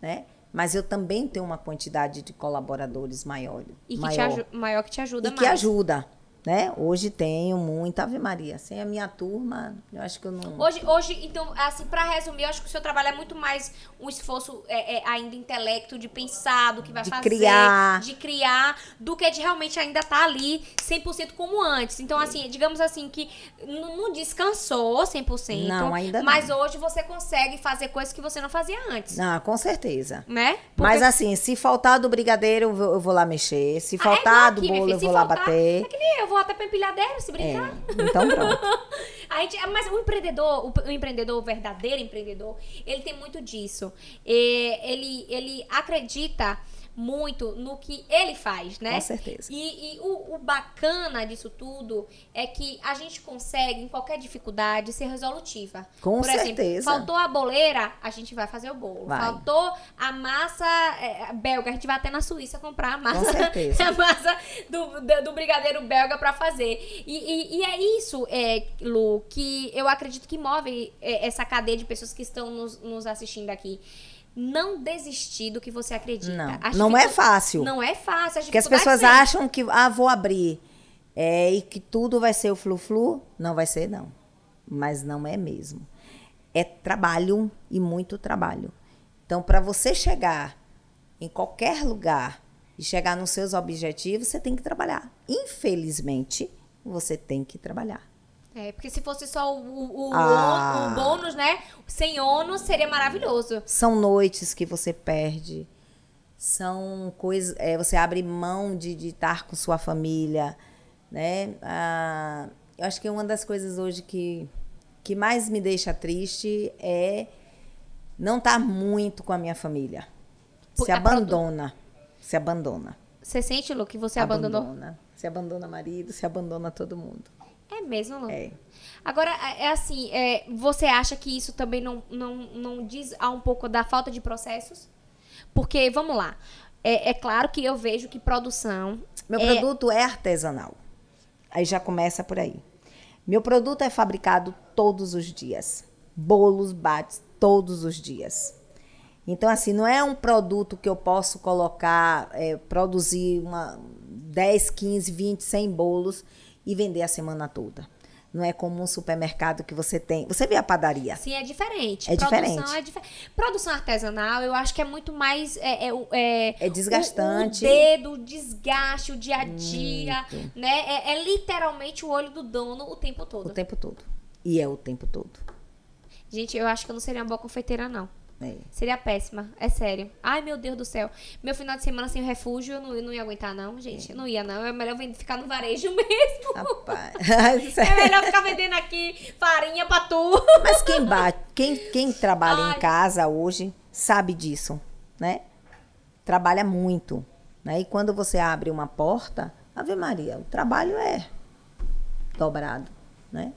né? Mas eu também tenho uma quantidade de colaboradores maior. E que maior, te maior que te ajuda e mais. que ajuda. Né? Hoje tenho muita Ave Maria. Sem a minha turma, eu acho que eu não. Hoje, hoje então, assim, para resumir, eu acho que o seu trabalho é muito mais um esforço é, é, ainda intelecto, de pensar do que vai de fazer, criar. de criar, do que de realmente ainda estar tá ali 100% como antes. Então, assim, digamos assim, que não descansou 100%. Não, ainda não. Mas hoje você consegue fazer coisas que você não fazia antes. Não, com certeza. Né? Porque... Mas assim, se faltar do brigadeiro, eu vou, eu vou lá mexer. Se faltar ah, é do bolo, eu vou lá bater. É que nem eu vou até pra empilhadeira, se brincar. É, então pronto. a gente, mas o empreendedor, o, o, empreendedor, o verdadeiro empreendedor, ele tem muito disso. ele, ele acredita muito no que ele faz, né? Com certeza. E, e o, o, bacana disso tudo é que a gente consegue, em qualquer dificuldade, ser resolutiva. Com Por certeza. Exemplo, faltou a boleira, a gente vai fazer o bolo. Vai. Faltou a massa é, belga, a gente vai até na Suíça comprar a massa, Com certeza. a massa do, do, do brigadeiro belga para fazer. E, e, e, é isso, é, Lu, que eu acredito que move é, essa cadeia de pessoas que estão nos, nos assistindo aqui não desistir do que você acredita. Não, As não é fácil. Não é fácil. Porque as pessoas vem. acham que, ah, vou abrir é, e que tudo vai ser o flu-flu. Não vai ser, não. Mas não é mesmo. É trabalho e muito trabalho. Então, para você chegar em qualquer lugar e chegar nos seus objetivos, você tem que trabalhar. Infelizmente, você tem que trabalhar. É, porque se fosse só o, o, ah. o, bônus, né? Sem ônus seria maravilhoso. São noites que você perde. São coisas. É, você abre mão de, de estar com sua família. Né? Ah, eu acho que uma das coisas hoje que, que mais me deixa triste é não estar muito com a minha família. Se abandona. Se abandona. Você sente, Lu, que você abandona. abandonou? Se abandona marido, se abandona todo mundo. É mesmo, Lu? É. Agora, é, é assim, é, você acha que isso também não, não, não diz a um pouco da falta de processos? Porque, vamos lá, é, é claro que eu vejo que produção... Meu é... produto é artesanal. Aí já começa por aí. Meu produto é fabricado todos os dias. Bolos, bates, todos os dias. Então, assim, não é um produto que eu posso colocar, é, produzir uma 10, 15, 20, 100 bolos e vender a semana toda. Não é como um supermercado que você tem. Você vê a padaria. Sim, é diferente. É Produção diferente. É dife- Produção artesanal, eu acho que é muito mais. É, é, é, É desgastante. O, o dedo, o desgaste, o dia a dia. Muito. Né? É, é literalmente o olho do dono o tempo todo. O tempo todo. E é o tempo todo. Gente, eu acho que eu não seria uma boa confeiteira, não. É. Seria péssima, é sério. Ai, meu Deus do céu. Meu final de semana sem refúgio, eu não, eu não ia aguentar, não, gente. Eu não ia, não. É melhor ficar no varejo mesmo. Rapaz. É melhor ficar vendendo aqui farinha pra tu. Mas quem bate, quem, quem trabalha Ai. em casa hoje sabe disso, né? Trabalha muito, né? E quando você abre uma porta, Ave Maria, o trabalho é dobrado, né?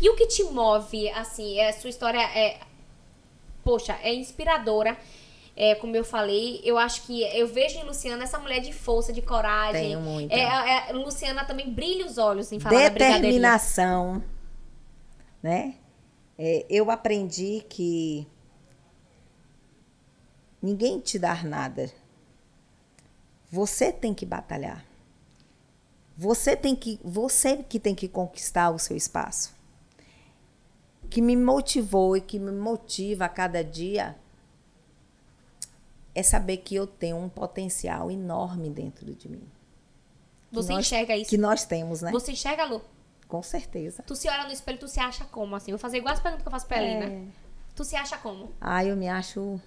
E o que te move, assim, é, a sua história é. Poxa, é inspiradora. É, como eu falei, eu acho que eu vejo em Luciana essa mulher de força, de coragem. Tenho muita. É, é, Luciana também brilha os olhos em falar da. Determinação, né? É, eu aprendi que ninguém te dá nada. Você tem que batalhar. Você tem que, você que tem que conquistar o seu espaço. Que me motivou e que me motiva a cada dia é saber que eu tenho um potencial enorme dentro de mim. Você nós- enxerga isso? Que nós temos, né? Você enxerga, Lu? Com certeza. Tu se olha no espelho, tu se acha como, assim? Vou fazer igual as perguntas que eu faço pra Helena. É. Tu se acha como? Ah, eu me acho.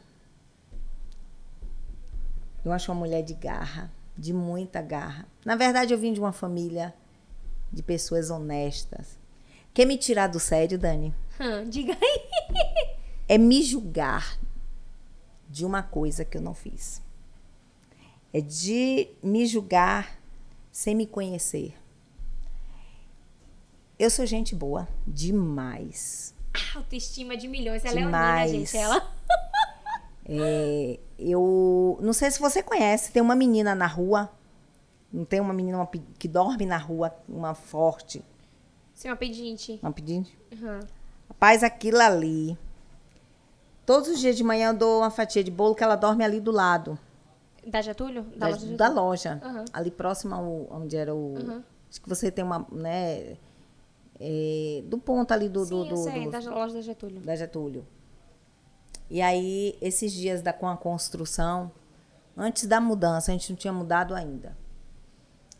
Eu acho uma mulher de garra, de muita garra. Na verdade, eu vim de uma família de pessoas honestas. Quer me tirar do sério, Dani? Hum, diga aí. É me julgar de uma coisa que eu não fiz. É de me julgar sem me conhecer. Eu sou gente boa, demais. Autoestima de milhões. Ela Demais. é unida, gente. Ela... É, eu não sei se você conhece, tem uma menina na rua, não tem uma menina uma que dorme na rua, uma forte, Sim, uma pedinte. uma pedinte. Uhum. Rapaz, aquilo ali. Todos os dias de manhã eu dou uma fatia de bolo que ela dorme ali do lado Da Getúlio? da, loja Getúlio? da loja, Uhum. ali próximo ao, onde era o. Uhum. Acho que você tem uma, né? é, do ponto ali do, Sim, do, do- sei, do- da loja da Getúlio. da Getúlio. E aí, esses dias da, com a construção, antes da mudança, a gente não tinha mudado ainda.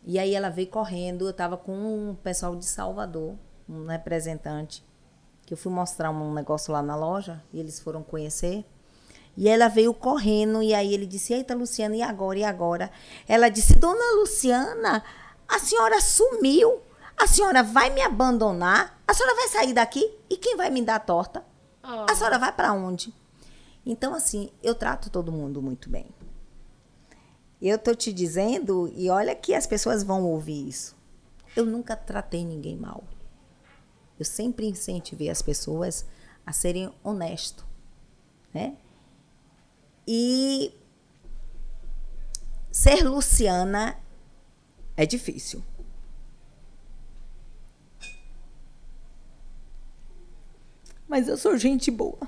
E aí ela veio correndo, eu estava com um pessoal de Salvador, um representante, que eu fui mostrar um negócio lá na loja, e eles foram conhecer. E ela veio correndo, e aí ele disse, eita, Luciana, e agora, e agora? Ela disse, dona Luciana, a senhora sumiu, a senhora vai me abandonar, a senhora vai sair daqui, e quem vai me dar a torta? Oh. A senhora vai para onde? Então, assim, eu trato todo mundo muito bem. Eu tô te dizendo, e olha que as pessoas vão ouvir isso. Eu nunca tratei ninguém mal. Eu sempre incentivei as pessoas a serem honestos, né? E ser Luciana é difícil. Mas eu sou gente boa.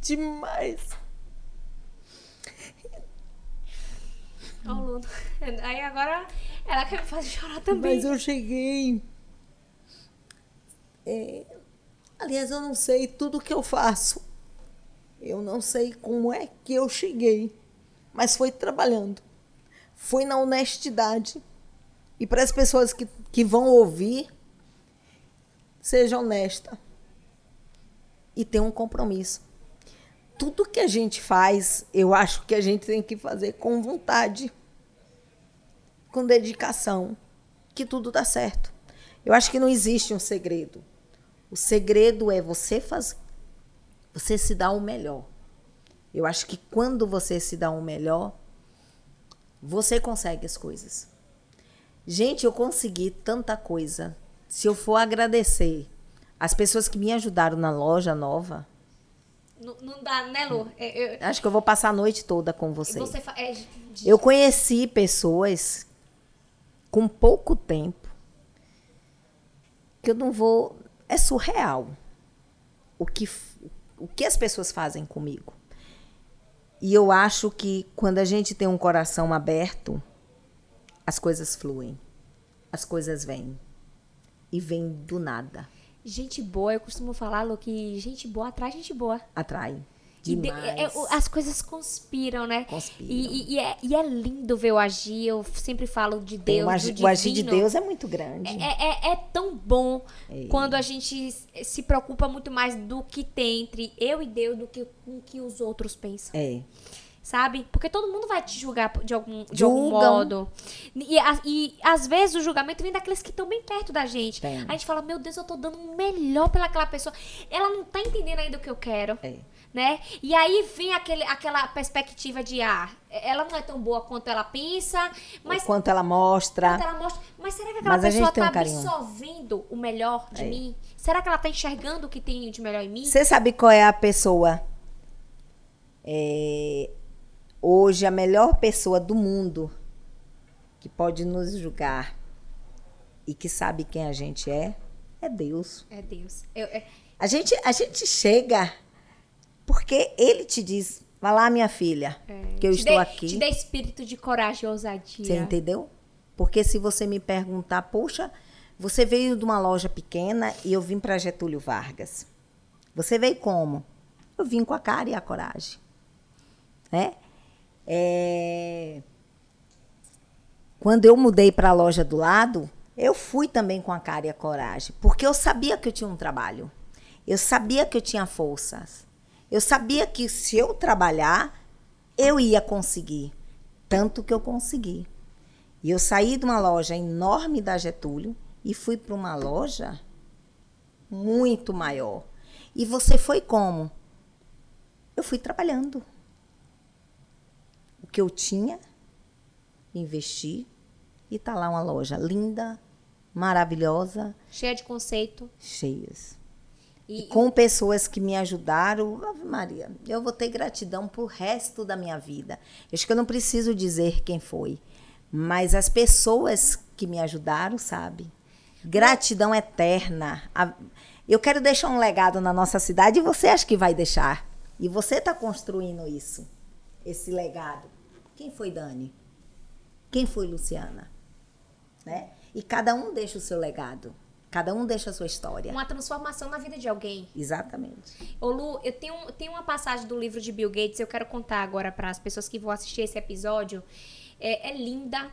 Demais. Ó, o Luna. Aí agora ela quer me fazer chorar também. Mas eu cheguei. É, aliás, eu não sei tudo que eu faço. Eu não sei como é que eu cheguei. Mas foi trabalhando. Foi na honestidade. E para as pessoas que, que vão ouvir, seja honesta. E tenha um compromisso. Tudo que a gente faz, eu acho que a gente tem que fazer com vontade com dedicação, que tudo dá certo. Eu acho que não existe um segredo. O segredo é você fazer, você se dar o melhor. Eu acho que quando você se dá o melhor, você consegue as coisas. Gente, eu consegui tanta coisa. Se eu for agradecer as pessoas que me ajudaram na loja nova, Não, não dá, né, Lu? É, eu- acho que eu vou passar a noite toda com você. você fa- é, de- Eu conheci pessoas com pouco tempo que eu não vou. É surreal o que, o que as pessoas fazem comigo. E eu acho que quando a gente tem um coração aberto, as coisas fluem, as coisas vêm. e vem do nada. Gente boa, eu costumo falar, Lu, que gente boa atrai gente boa. Atrai. De- é- é- as coisas conspiram, né? Conspiram. E, e- é, e é lindo ver o agir. Eu sempre falo de Deus. o, agi- o agir de. Deus é muito grande. É, é, é tão bom quando a gente se preocupa muito mais do que tem entre eu e Deus do que com o que os outros pensam. É. Sabe? Porque todo mundo vai te julgar de algum, de algum modo. E, a- e às vezes o julgamento vem daqueles que estão bem perto da gente. Tem. A gente fala, meu Deus, eu tô dando o melhor pelaquela pessoa. Ela não tá entendendo ainda o que eu quero. É. Né? E aí vem aquele, aquela perspectiva de, ah, ela não é tão boa quanto ela pensa, mas o quanto ela mostra. quanto ela mostra. Mas será que aquela Mas pessoa um tá carinho. absorvendo o melhor de É. mim? Será que ela tá enxergando o que tem de melhor em mim? Você sabe qual é a pessoa? é, hoje, a melhor pessoa do mundo que pode nos julgar e que sabe quem a gente é? É Deus. É Deus. Eu- é- A gente, a gente chega porque Ele te diz: Vai lá, minha filha, que eu te estou dê- aqui. Te dê espírito de coragem e ousadia. Você entendeu? Porque se você me perguntar, poxa, você veio de uma loja pequena e eu vim para Getúlio Vargas. Você veio como? Eu vim com a cara e a coragem. Né? É, Quando eu mudei para a loja do lado, eu fui também com a cara e a coragem, porque eu sabia que eu tinha um trabalho. Eu sabia que eu tinha forças. Eu sabia que se eu trabalhar, eu ia conseguir. Tanto que eu consegui. E eu saí de uma loja enorme da Getúlio e fui para uma loja muito maior. E você foi como? Eu fui trabalhando. O que eu tinha, investi e está lá uma loja linda, maravilhosa, Cheia de conceito. cheias. E, com pessoas que me ajudaram, Ave Maria, eu vou ter gratidão pro resto da minha vida. Acho que eu não preciso dizer quem foi, mas as pessoas que me ajudaram, sabe? Gratidão eterna. Eu quero deixar um legado na nossa cidade e você acha que vai deixar. E você está construindo isso, esse legado. Quem foi Dani? Quem foi Luciana? Né? E cada um deixa o seu legado. Cada um deixa a sua história. uma transformação na vida de alguém. Exatamente. Ô Lu, eu tenho, tenho uma passagem do livro de Bill Gates, eu quero contar agora para as pessoas que vão assistir esse episódio. É, é linda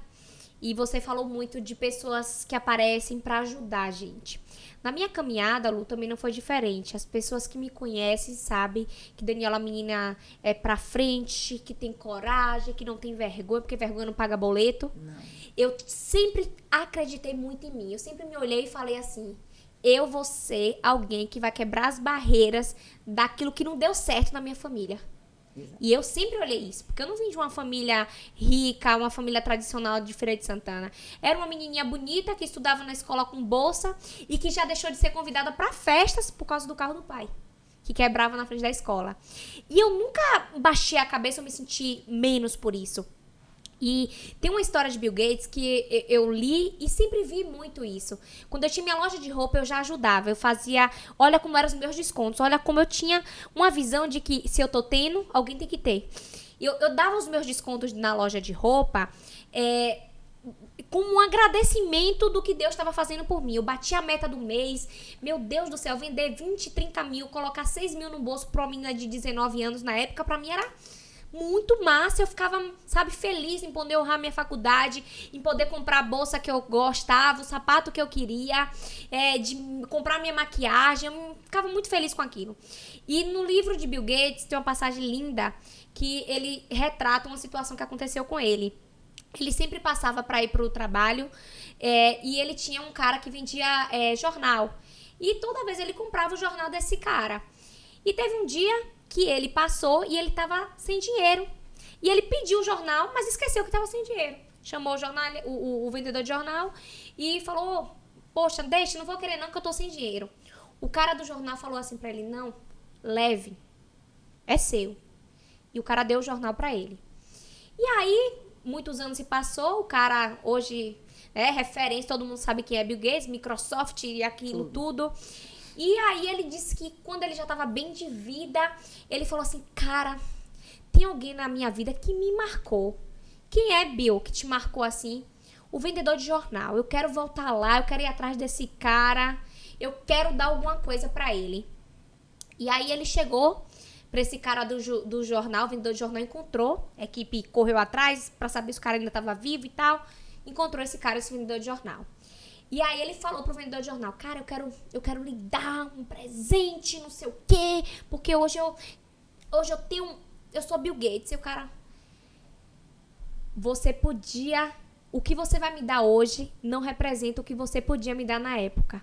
e você falou muito de pessoas que aparecem para ajudar a gente. Na minha caminhada, Lu, também não foi diferente. As pessoas que me conhecem sabem que Daniela é uma menina é pra frente, que tem coragem, que não tem vergonha, porque vergonha não paga boleto. Eu sempre acreditei muito em mim. Eu sempre me olhei e falei assim: eu vou ser alguém que vai quebrar as barreiras daquilo que não deu certo na minha família. E eu sempre olhei isso, porque eu não vim de uma família rica, uma família tradicional de Feira de Santana. Era uma menininha bonita que estudava na escola com bolsa e que já deixou de ser convidada para festas por causa do carro do pai, que quebrava na frente da escola. E eu nunca baixei a cabeça ou me senti menos por isso. E tem uma história de Bill Gates que eu li e sempre vi muito isso. Quando eu tinha minha loja de roupa, eu já ajudava. Eu fazia, olha como eram os meus descontos, olha como eu tinha uma visão de que se eu tô tendo, alguém tem que ter. Eu, eu dava os meus descontos na loja de roupa é, como um agradecimento do que Deus estava fazendo por mim. Eu bati a meta do mês. Meu Deus do céu, vender 20, 30 mil, colocar 6 mil no bolso pra uma menina de 19 anos na época, pra mim era muito massa. Eu ficava, sabe, feliz em poder honrar minha faculdade, em poder comprar a bolsa que eu gostava, o sapato que eu queria, é, de comprar minha maquiagem. Eu ficava muito feliz com aquilo. E no livro de Bill Gates tem uma passagem linda que ele retrata uma situação que aconteceu com ele. Ele sempre passava para ir pro trabalho é, e ele tinha um cara que vendia é, jornal. E toda vez ele comprava o jornal desse cara. E teve um dia que ele passou e ele tava sem dinheiro. E ele pediu o jornal, mas esqueceu que tava sem dinheiro. Chamou o, jornal, o, o- o vendedor de jornal e falou: Poxa, deixa, não vou querer não, que eu tô sem dinheiro. O cara do jornal falou assim pra ele: Não, leve, é seu. E o cara deu o jornal pra ele. E aí, muitos anos se passou, o cara hoje é referência, todo mundo sabe quem é Bill Gates, Microsoft e aquilo tudo. E aí ele disse que quando ele já estava bem de vida, ele falou assim: "Cara, tem alguém na minha vida que me marcou. Quem é Bill que te marcou assim?" o vendedor de jornal. Eu quero voltar lá, eu quero ir atrás desse cara, eu quero dar alguma coisa para ele. E aí ele chegou para esse cara do, do jornal, o vendedor de jornal encontrou, a equipe correu atrás para saber se o cara ainda estava vivo e tal. Encontrou esse cara, esse vendedor de jornal. E aí ele falou pro vendedor de jornal, cara, eu quero, eu quero lhe dar um presente, não sei o quê, porque hoje eu hoje eu tenho, eu sou Bill Gates, e o cara você podia o que você vai me dar hoje não representa o que você podia me dar na época.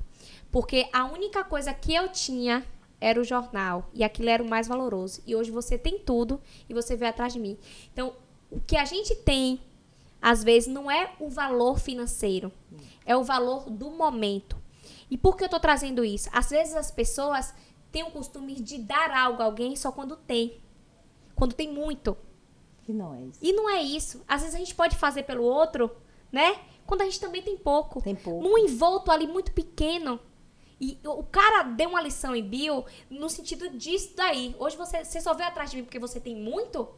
Porque a única coisa que eu tinha era o jornal. E aquilo era o mais valoroso. E hoje você tem tudo e você veio atrás de mim. Então, o que a gente tem, às vezes, não é o valor financeiro. É o valor do momento. E por que eu estou trazendo isso? Às vezes as pessoas têm o costume de dar algo a alguém só quando tem. Quando tem muito. E não é isso. E não é isso. Às vezes a gente pode fazer pelo outro, né? Quando a gente também tem pouco. Tem pouco. Num envolto ali muito pequeno. E o cara deu uma lição em Bill no sentido disso daí. Hoje você, você só veio atrás de mim porque você tem muito,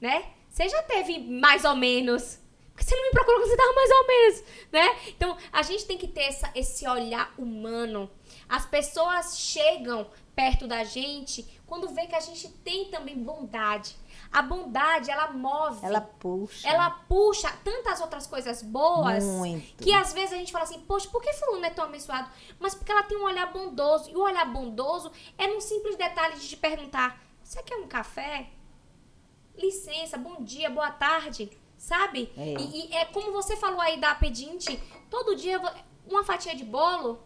né? Você já teve mais ou menos. Porque você não me procurou quando você tava mais ou menos, né? Então, a gente tem que ter essa, esse olhar humano. As pessoas chegam perto da gente quando vê que a gente tem também bondade. A bondade, ela move. Ela puxa. Ela puxa tantas outras coisas boas. Muito. Que às vezes a gente fala assim, poxa, por que fulano é tão abençoado? Mas porque ela tem um olhar bondoso. E o olhar bondoso é num simples detalhe de te perguntar, você quer um café? Licença, bom dia, boa tarde. Sabe? É. E, e é como você falou aí da pedinte, todo dia uma fatia de bolo,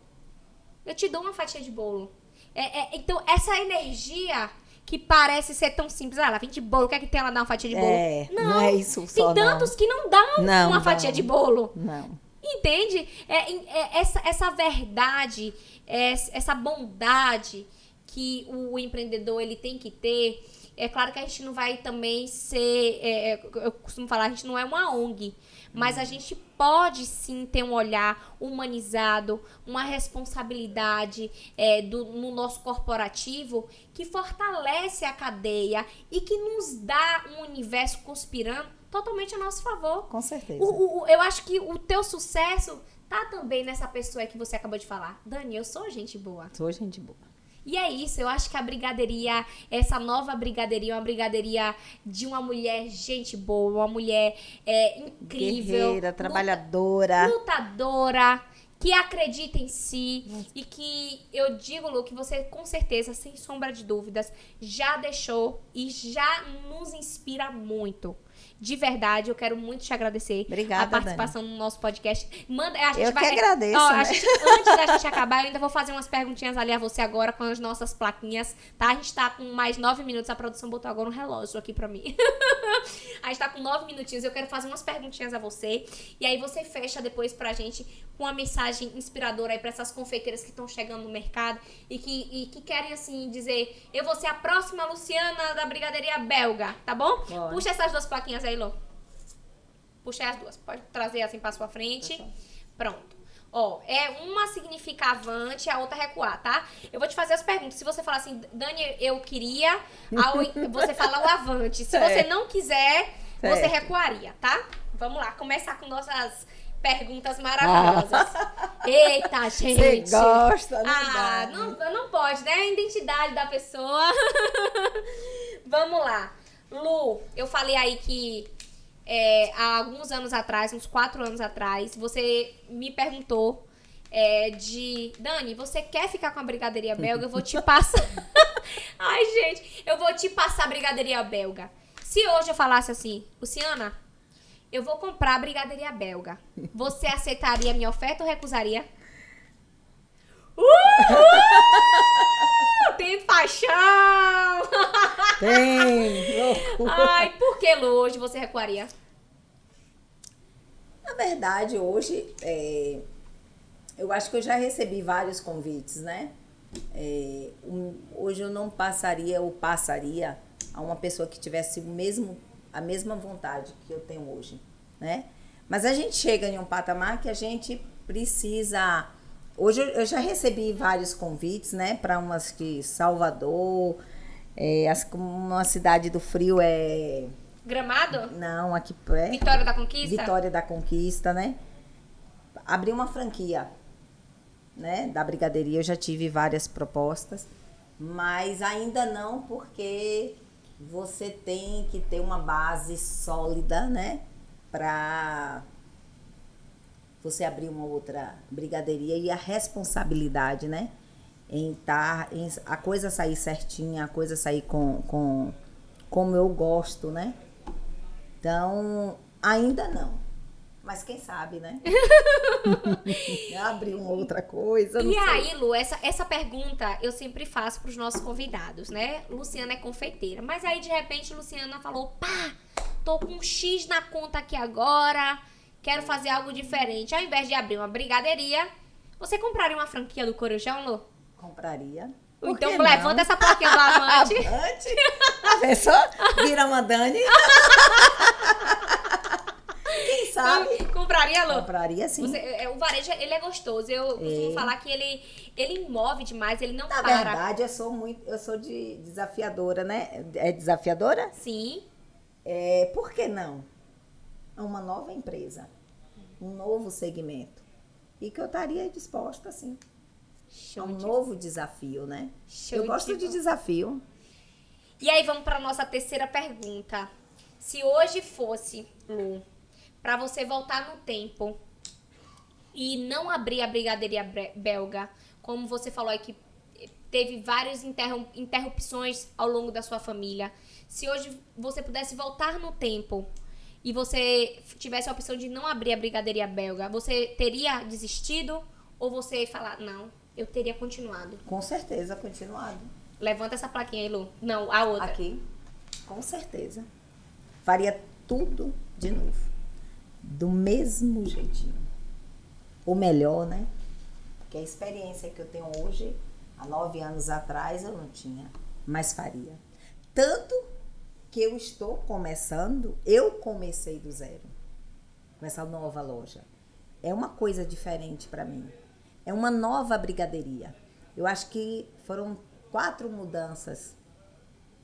eu te dou uma fatia de bolo. É, é, então, essa energia que parece ser tão simples. Ah, ela vem de bolo, quer que tem ela dar uma fatia de bolo? É, não, não é isso só, Tem tantos não. que não dão não, uma fatia de bolo. Não. Entende? É, é, essa, essa verdade, essa bondade que o empreendedor ele tem que ter. É claro que a gente não vai também ser. É, eu costumo falar, a gente não é uma ONG. Mas a gente pode sim ter um olhar humanizado, uma responsabilidade é, do, no nosso corporativo que fortalece a cadeia e que nos dá um universo conspirando totalmente a nosso favor. Com certeza. O, o, eu acho que o teu sucesso tá também nessa pessoa que você acabou de falar. Dani, eu sou gente boa. Sou gente boa. E é isso, eu acho que a brigaderia, essa nova brigaderia, é uma brigaderia de uma mulher gente boa, uma mulher é, incrível. Guerreira, trabalhadora. Lutadora, que acredita em si. E que eu digo, Lu, que você com certeza, sem sombra de dúvidas, já deixou e já nos inspira muito. De verdade, eu quero muito te agradecer Obrigada, a participação Dani. no nosso podcast. Manda, a gente Eu vai, que agradeço, Ó, né? gente, antes da gente acabar, eu ainda vou fazer umas perguntinhas ali a você agora com as nossas plaquinhas, tá? A gente tá com mais nove minutos, a produção botou agora um relógio aqui pra mim. a gente tá com nove minutinhos, eu quero fazer umas perguntinhas a você. E aí você fecha depois pra gente com uma mensagem inspiradora aí pra essas confeiteiras que estão chegando no mercado e que, e que querem, assim, dizer: eu vou ser a próxima Luciana da Brigaderia Belga, tá bom? Bora. Puxa essas duas plaquinhas aí, Lô. Puxa as duas. Pode trazer assim pra sua frente. Pronto. Ó, é uma significa avante, a outra recuar, tá? Eu vou te fazer as perguntas. Se você falar assim, Dani, eu queria, ao- você fala o avante. Se você Certo. não quiser, você Certo. recuaria, tá? Vamos lá, começar com nossas perguntas maravilhosas. Eita, gente. Você gosta, né? Ah, Dani? não, não pode, né? A identidade da pessoa. Vamos lá. Lu, eu falei aí que é, há alguns anos atrás, uns quatro anos atrás, você me perguntou é, de Dani, você quer ficar com a brigadeiria belga? Eu vou te passar. Ai, gente, eu vou te passar a brigadeiria belga. Se hoje eu falasse assim, Luciana, eu vou comprar a brigadeiria belga. Você aceitaria a minha oferta ou recusaria? Uhul! Tem paixão! Tem, loucura. Ai, por que, Lu, hoje você recuaria? Na verdade, hoje, é, eu acho que eu já recebi vários convites, né? É, um- hoje eu não passaria ou passaria a uma pessoa que tivesse o mesmo, a mesma vontade que eu tenho hoje, né? Mas a gente chega em um patamar que a gente precisa. Hoje eu- já recebi vários convites, né? Para umas que Salvador, é, as- uma cidade do frio é Gramado? Não, aqui perto. Vitória da Conquista? Vitória da Conquista, né? Abri uma franquia, né? Da brigadeiria. Eu já tive várias propostas, mas ainda não, porque você tem que ter uma base sólida, né? Para você abrir uma outra brigadeiria e a responsabilidade, né? Em estar, em a coisa sair certinha, a coisa sair com, com como eu gosto, né? Então, ainda não. Mas quem sabe, né? Abrir uma outra coisa. E sei. aí, Lu, essa, essa pergunta eu sempre faço para os nossos convidados, né? Luciana é confeiteira. Mas aí, de repente, Luciana falou: pá, tô com um X na conta aqui agora, quero fazer algo diferente. Ao invés de abrir uma brigadeiria, você compraria uma franquia do Corujão, Lu? Compraria. Por então levanta não? essa plaquinha do Avante. Avante? A pessoa vira uma Dani. Quem sabe? Compraria, Lu? Compraria sim. Você- é, o varejo, ele é gostoso. Eu costumo É. falar que ele, ele move demais, ele não Na para. verdade, eu sou muito, eu sou de desafiadora, né? É desafiadora? Sim. É, por que não? É uma nova empresa, um novo segmento. E que eu estaria disposta, sim. É Show um de novo desafio, né? Show eu gosto de de desafio. E aí vamos para nossa terceira pergunta. Se hoje fosse, Lu, para você voltar no tempo e não abrir a brigadeiria bre- belga, como você falou aí que teve várias interrupções ao longo da sua família. Se hoje você pudesse voltar no tempo e você tivesse a opção de não abrir a brigadeiria belga, você teria desistido ou você falar, não, eu teria continuado? Com certeza, continuado. Levanta essa plaquinha aí, Lu. Não, a outra. Aqui, com certeza. Faria tudo de novo. Do mesmo jeitinho. Ou melhor, né? Porque a experiência que eu tenho hoje, há nove anos atrás, eu não tinha. Mas faria. Tanto que eu estou começando, eu comecei do zero. Com essa nova loja. É uma coisa diferente para mim. É uma nova brigadeiria. Eu acho que foram quatro mudanças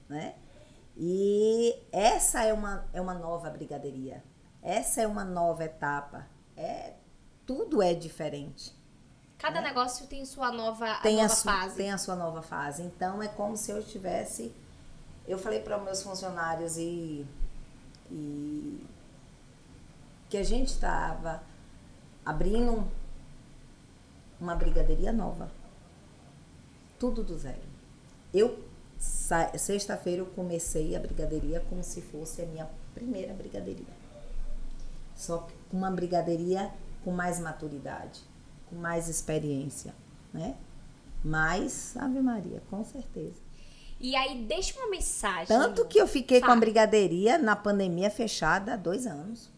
né? E essa é uma, é uma nova brigadeiria. Essa é uma nova etapa. É, tudo é diferente. Cada negócio tem sua nova, a Tem a, nova su- fase. tem a sua nova fase. Então é como se eu estivesse. Eu falei para meus funcionários e, e que a gente estava abrindo uma brigadeiria nova. Tudo do zero. Eu sexta-feira eu comecei a brigadeiria como se fosse a minha primeira brigadeiria. Só que uma brigadeiria com mais maturidade, com mais experiência, né? Mas, Ave Maria, com certeza. E aí, deixa uma mensagem. Tanto que eu fiquei com a Fala. brigadeiria na pandemia fechada há dois anos.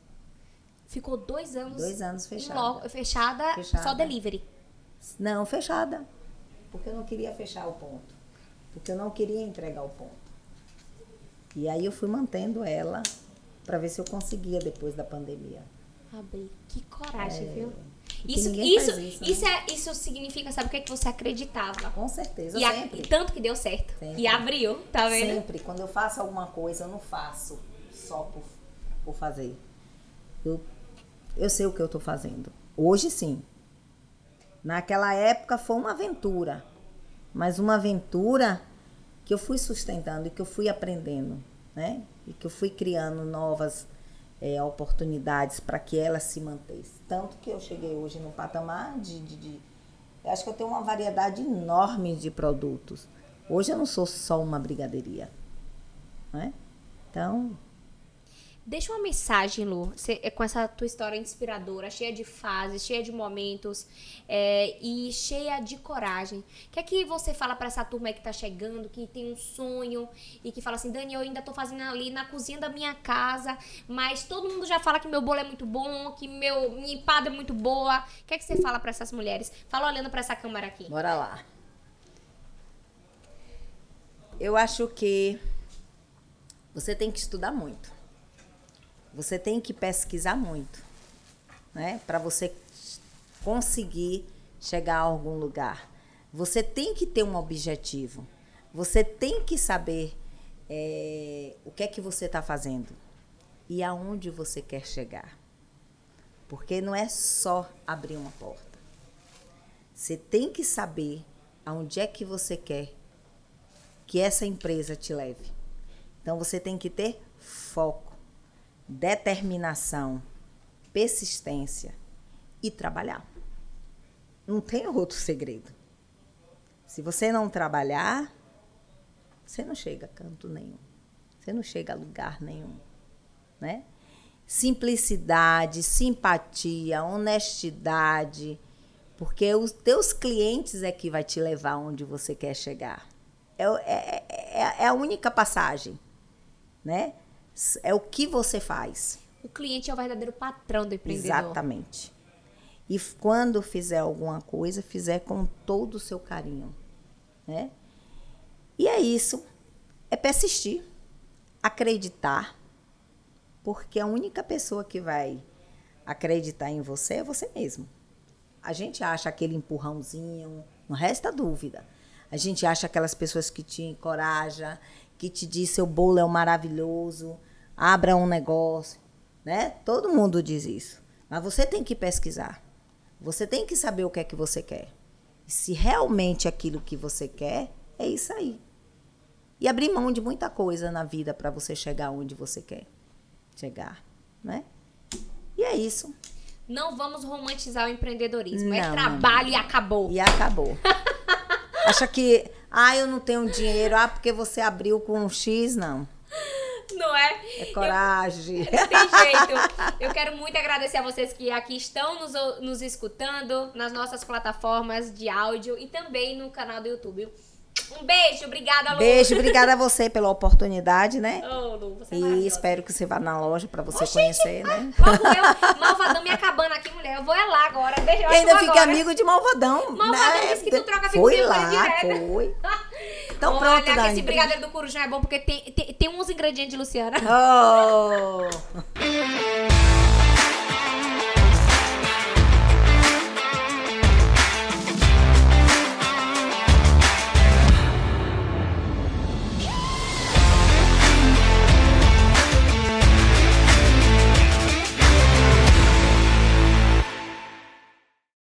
Ficou dois anos. Dois anos fechada. lo- fechada, Fechada. só delivery. Não, fechada. Porque eu não queria fechar o ponto. Porque eu não queria entregar o ponto. E aí eu fui mantendo ela para ver se eu conseguia depois da pandemia. Abrir. Que coragem, É, viu? Isso, isso, isso, isso, né? é, isso significa, sabe o que, é que você acreditava? Com certeza, E, a- sempre. e tanto que deu certo. Sempre. E abriu, tá vendo? Sempre. Quando eu faço alguma coisa, eu não faço só por, por fazer. Eu, eu sei o que eu tô fazendo. Hoje sim. Naquela época foi uma aventura. Mas uma aventura que eu fui sustentando e que eu fui aprendendo, né? E que eu fui criando novas eh, oportunidades para que ela se mantesse. Tanto que eu cheguei hoje no patamar de, de, de- Eu acho que eu tenho uma variedade enorme de produtos. Hoje eu não sou só uma brigadeiria. Né? Então, Deixa uma mensagem, Lu, é, com essa tua história inspiradora, cheia de fases, cheia de momentos é, e cheia de coragem. O que é que você fala pra essa turma que tá chegando, que tem um sonho e que fala assim, Dani, eu ainda tô fazendo ali na cozinha da minha casa, mas todo mundo já fala que meu bolo é muito bom, que meu, minha empada é muito boa. O que é que você fala pra essas mulheres? Fala olhando pra essa câmera aqui. bora lá. Eu acho que você tem que estudar muito. Você tem que pesquisar muito, né? Para você conseguir chegar a algum lugar. Você tem que ter um objetivo. Você tem que saber é, o que é que você está fazendo. e aonde você quer chegar. Porque não é só abrir uma porta. Você tem que saber aonde é que você quer que essa empresa te leve. Então você tem que ter foco, determinação, persistência e trabalhar. Não tem outro segredo. Se você não trabalhar, você não chega a canto nenhum. Você não chega a lugar nenhum, né? Simplicidade, simpatia, honestidade, porque os teus clientes é que vai te levar onde você quer chegar. É, é, é, é a única passagem, né? É o que você faz. O cliente é o verdadeiro patrão do empreendedor. Exatamente. E quando fizer alguma coisa, fizer com todo o seu carinho, né? E é isso. É persistir, acreditar, porque a única pessoa que vai acreditar em você é você mesmo. A gente acha aquele empurrãozinho, não resta dúvida. A gente acha aquelas pessoas que te encorajam, que te diz seu bolo é um maravilhoso, abra um negócio, né? Todo mundo diz isso. Mas você tem que pesquisar. Você tem que saber o que é que você quer. E se realmente aquilo que você quer, é isso aí. E abrir mão de muita coisa na vida para você chegar onde você quer chegar, né? E é isso. Não vamos romantizar o empreendedorismo. É não, é trabalho não. e acabou. E acabou. Acha que, ah, eu não tenho dinheiro, ah, porque você abriu com um X, não. Não é? É coragem. Eu, não tem jeito. Eu quero muito agradecer a vocês que aqui estão nos, nos escutando nas nossas plataformas de áudio e também no canal do YouTube. Um beijo, obrigada, Lu. Beijo, obrigada a você pela oportunidade, né? Oh, Lu, você é E espero que você vá na loja pra você Oxente, conhecer, né? Eu, Malvadão me acabando aqui, mulher. Eu vou é lá agora. Deixa eu e ainda fica amigo de Malvadão. Malvadão né? disse que tu troca figurinha Foi lá, foi. Então Olha, pronto, Dani. esse brigadeiro do Corujão é bom porque tem, tem, tem uns ingredientes de Luciana. Oh!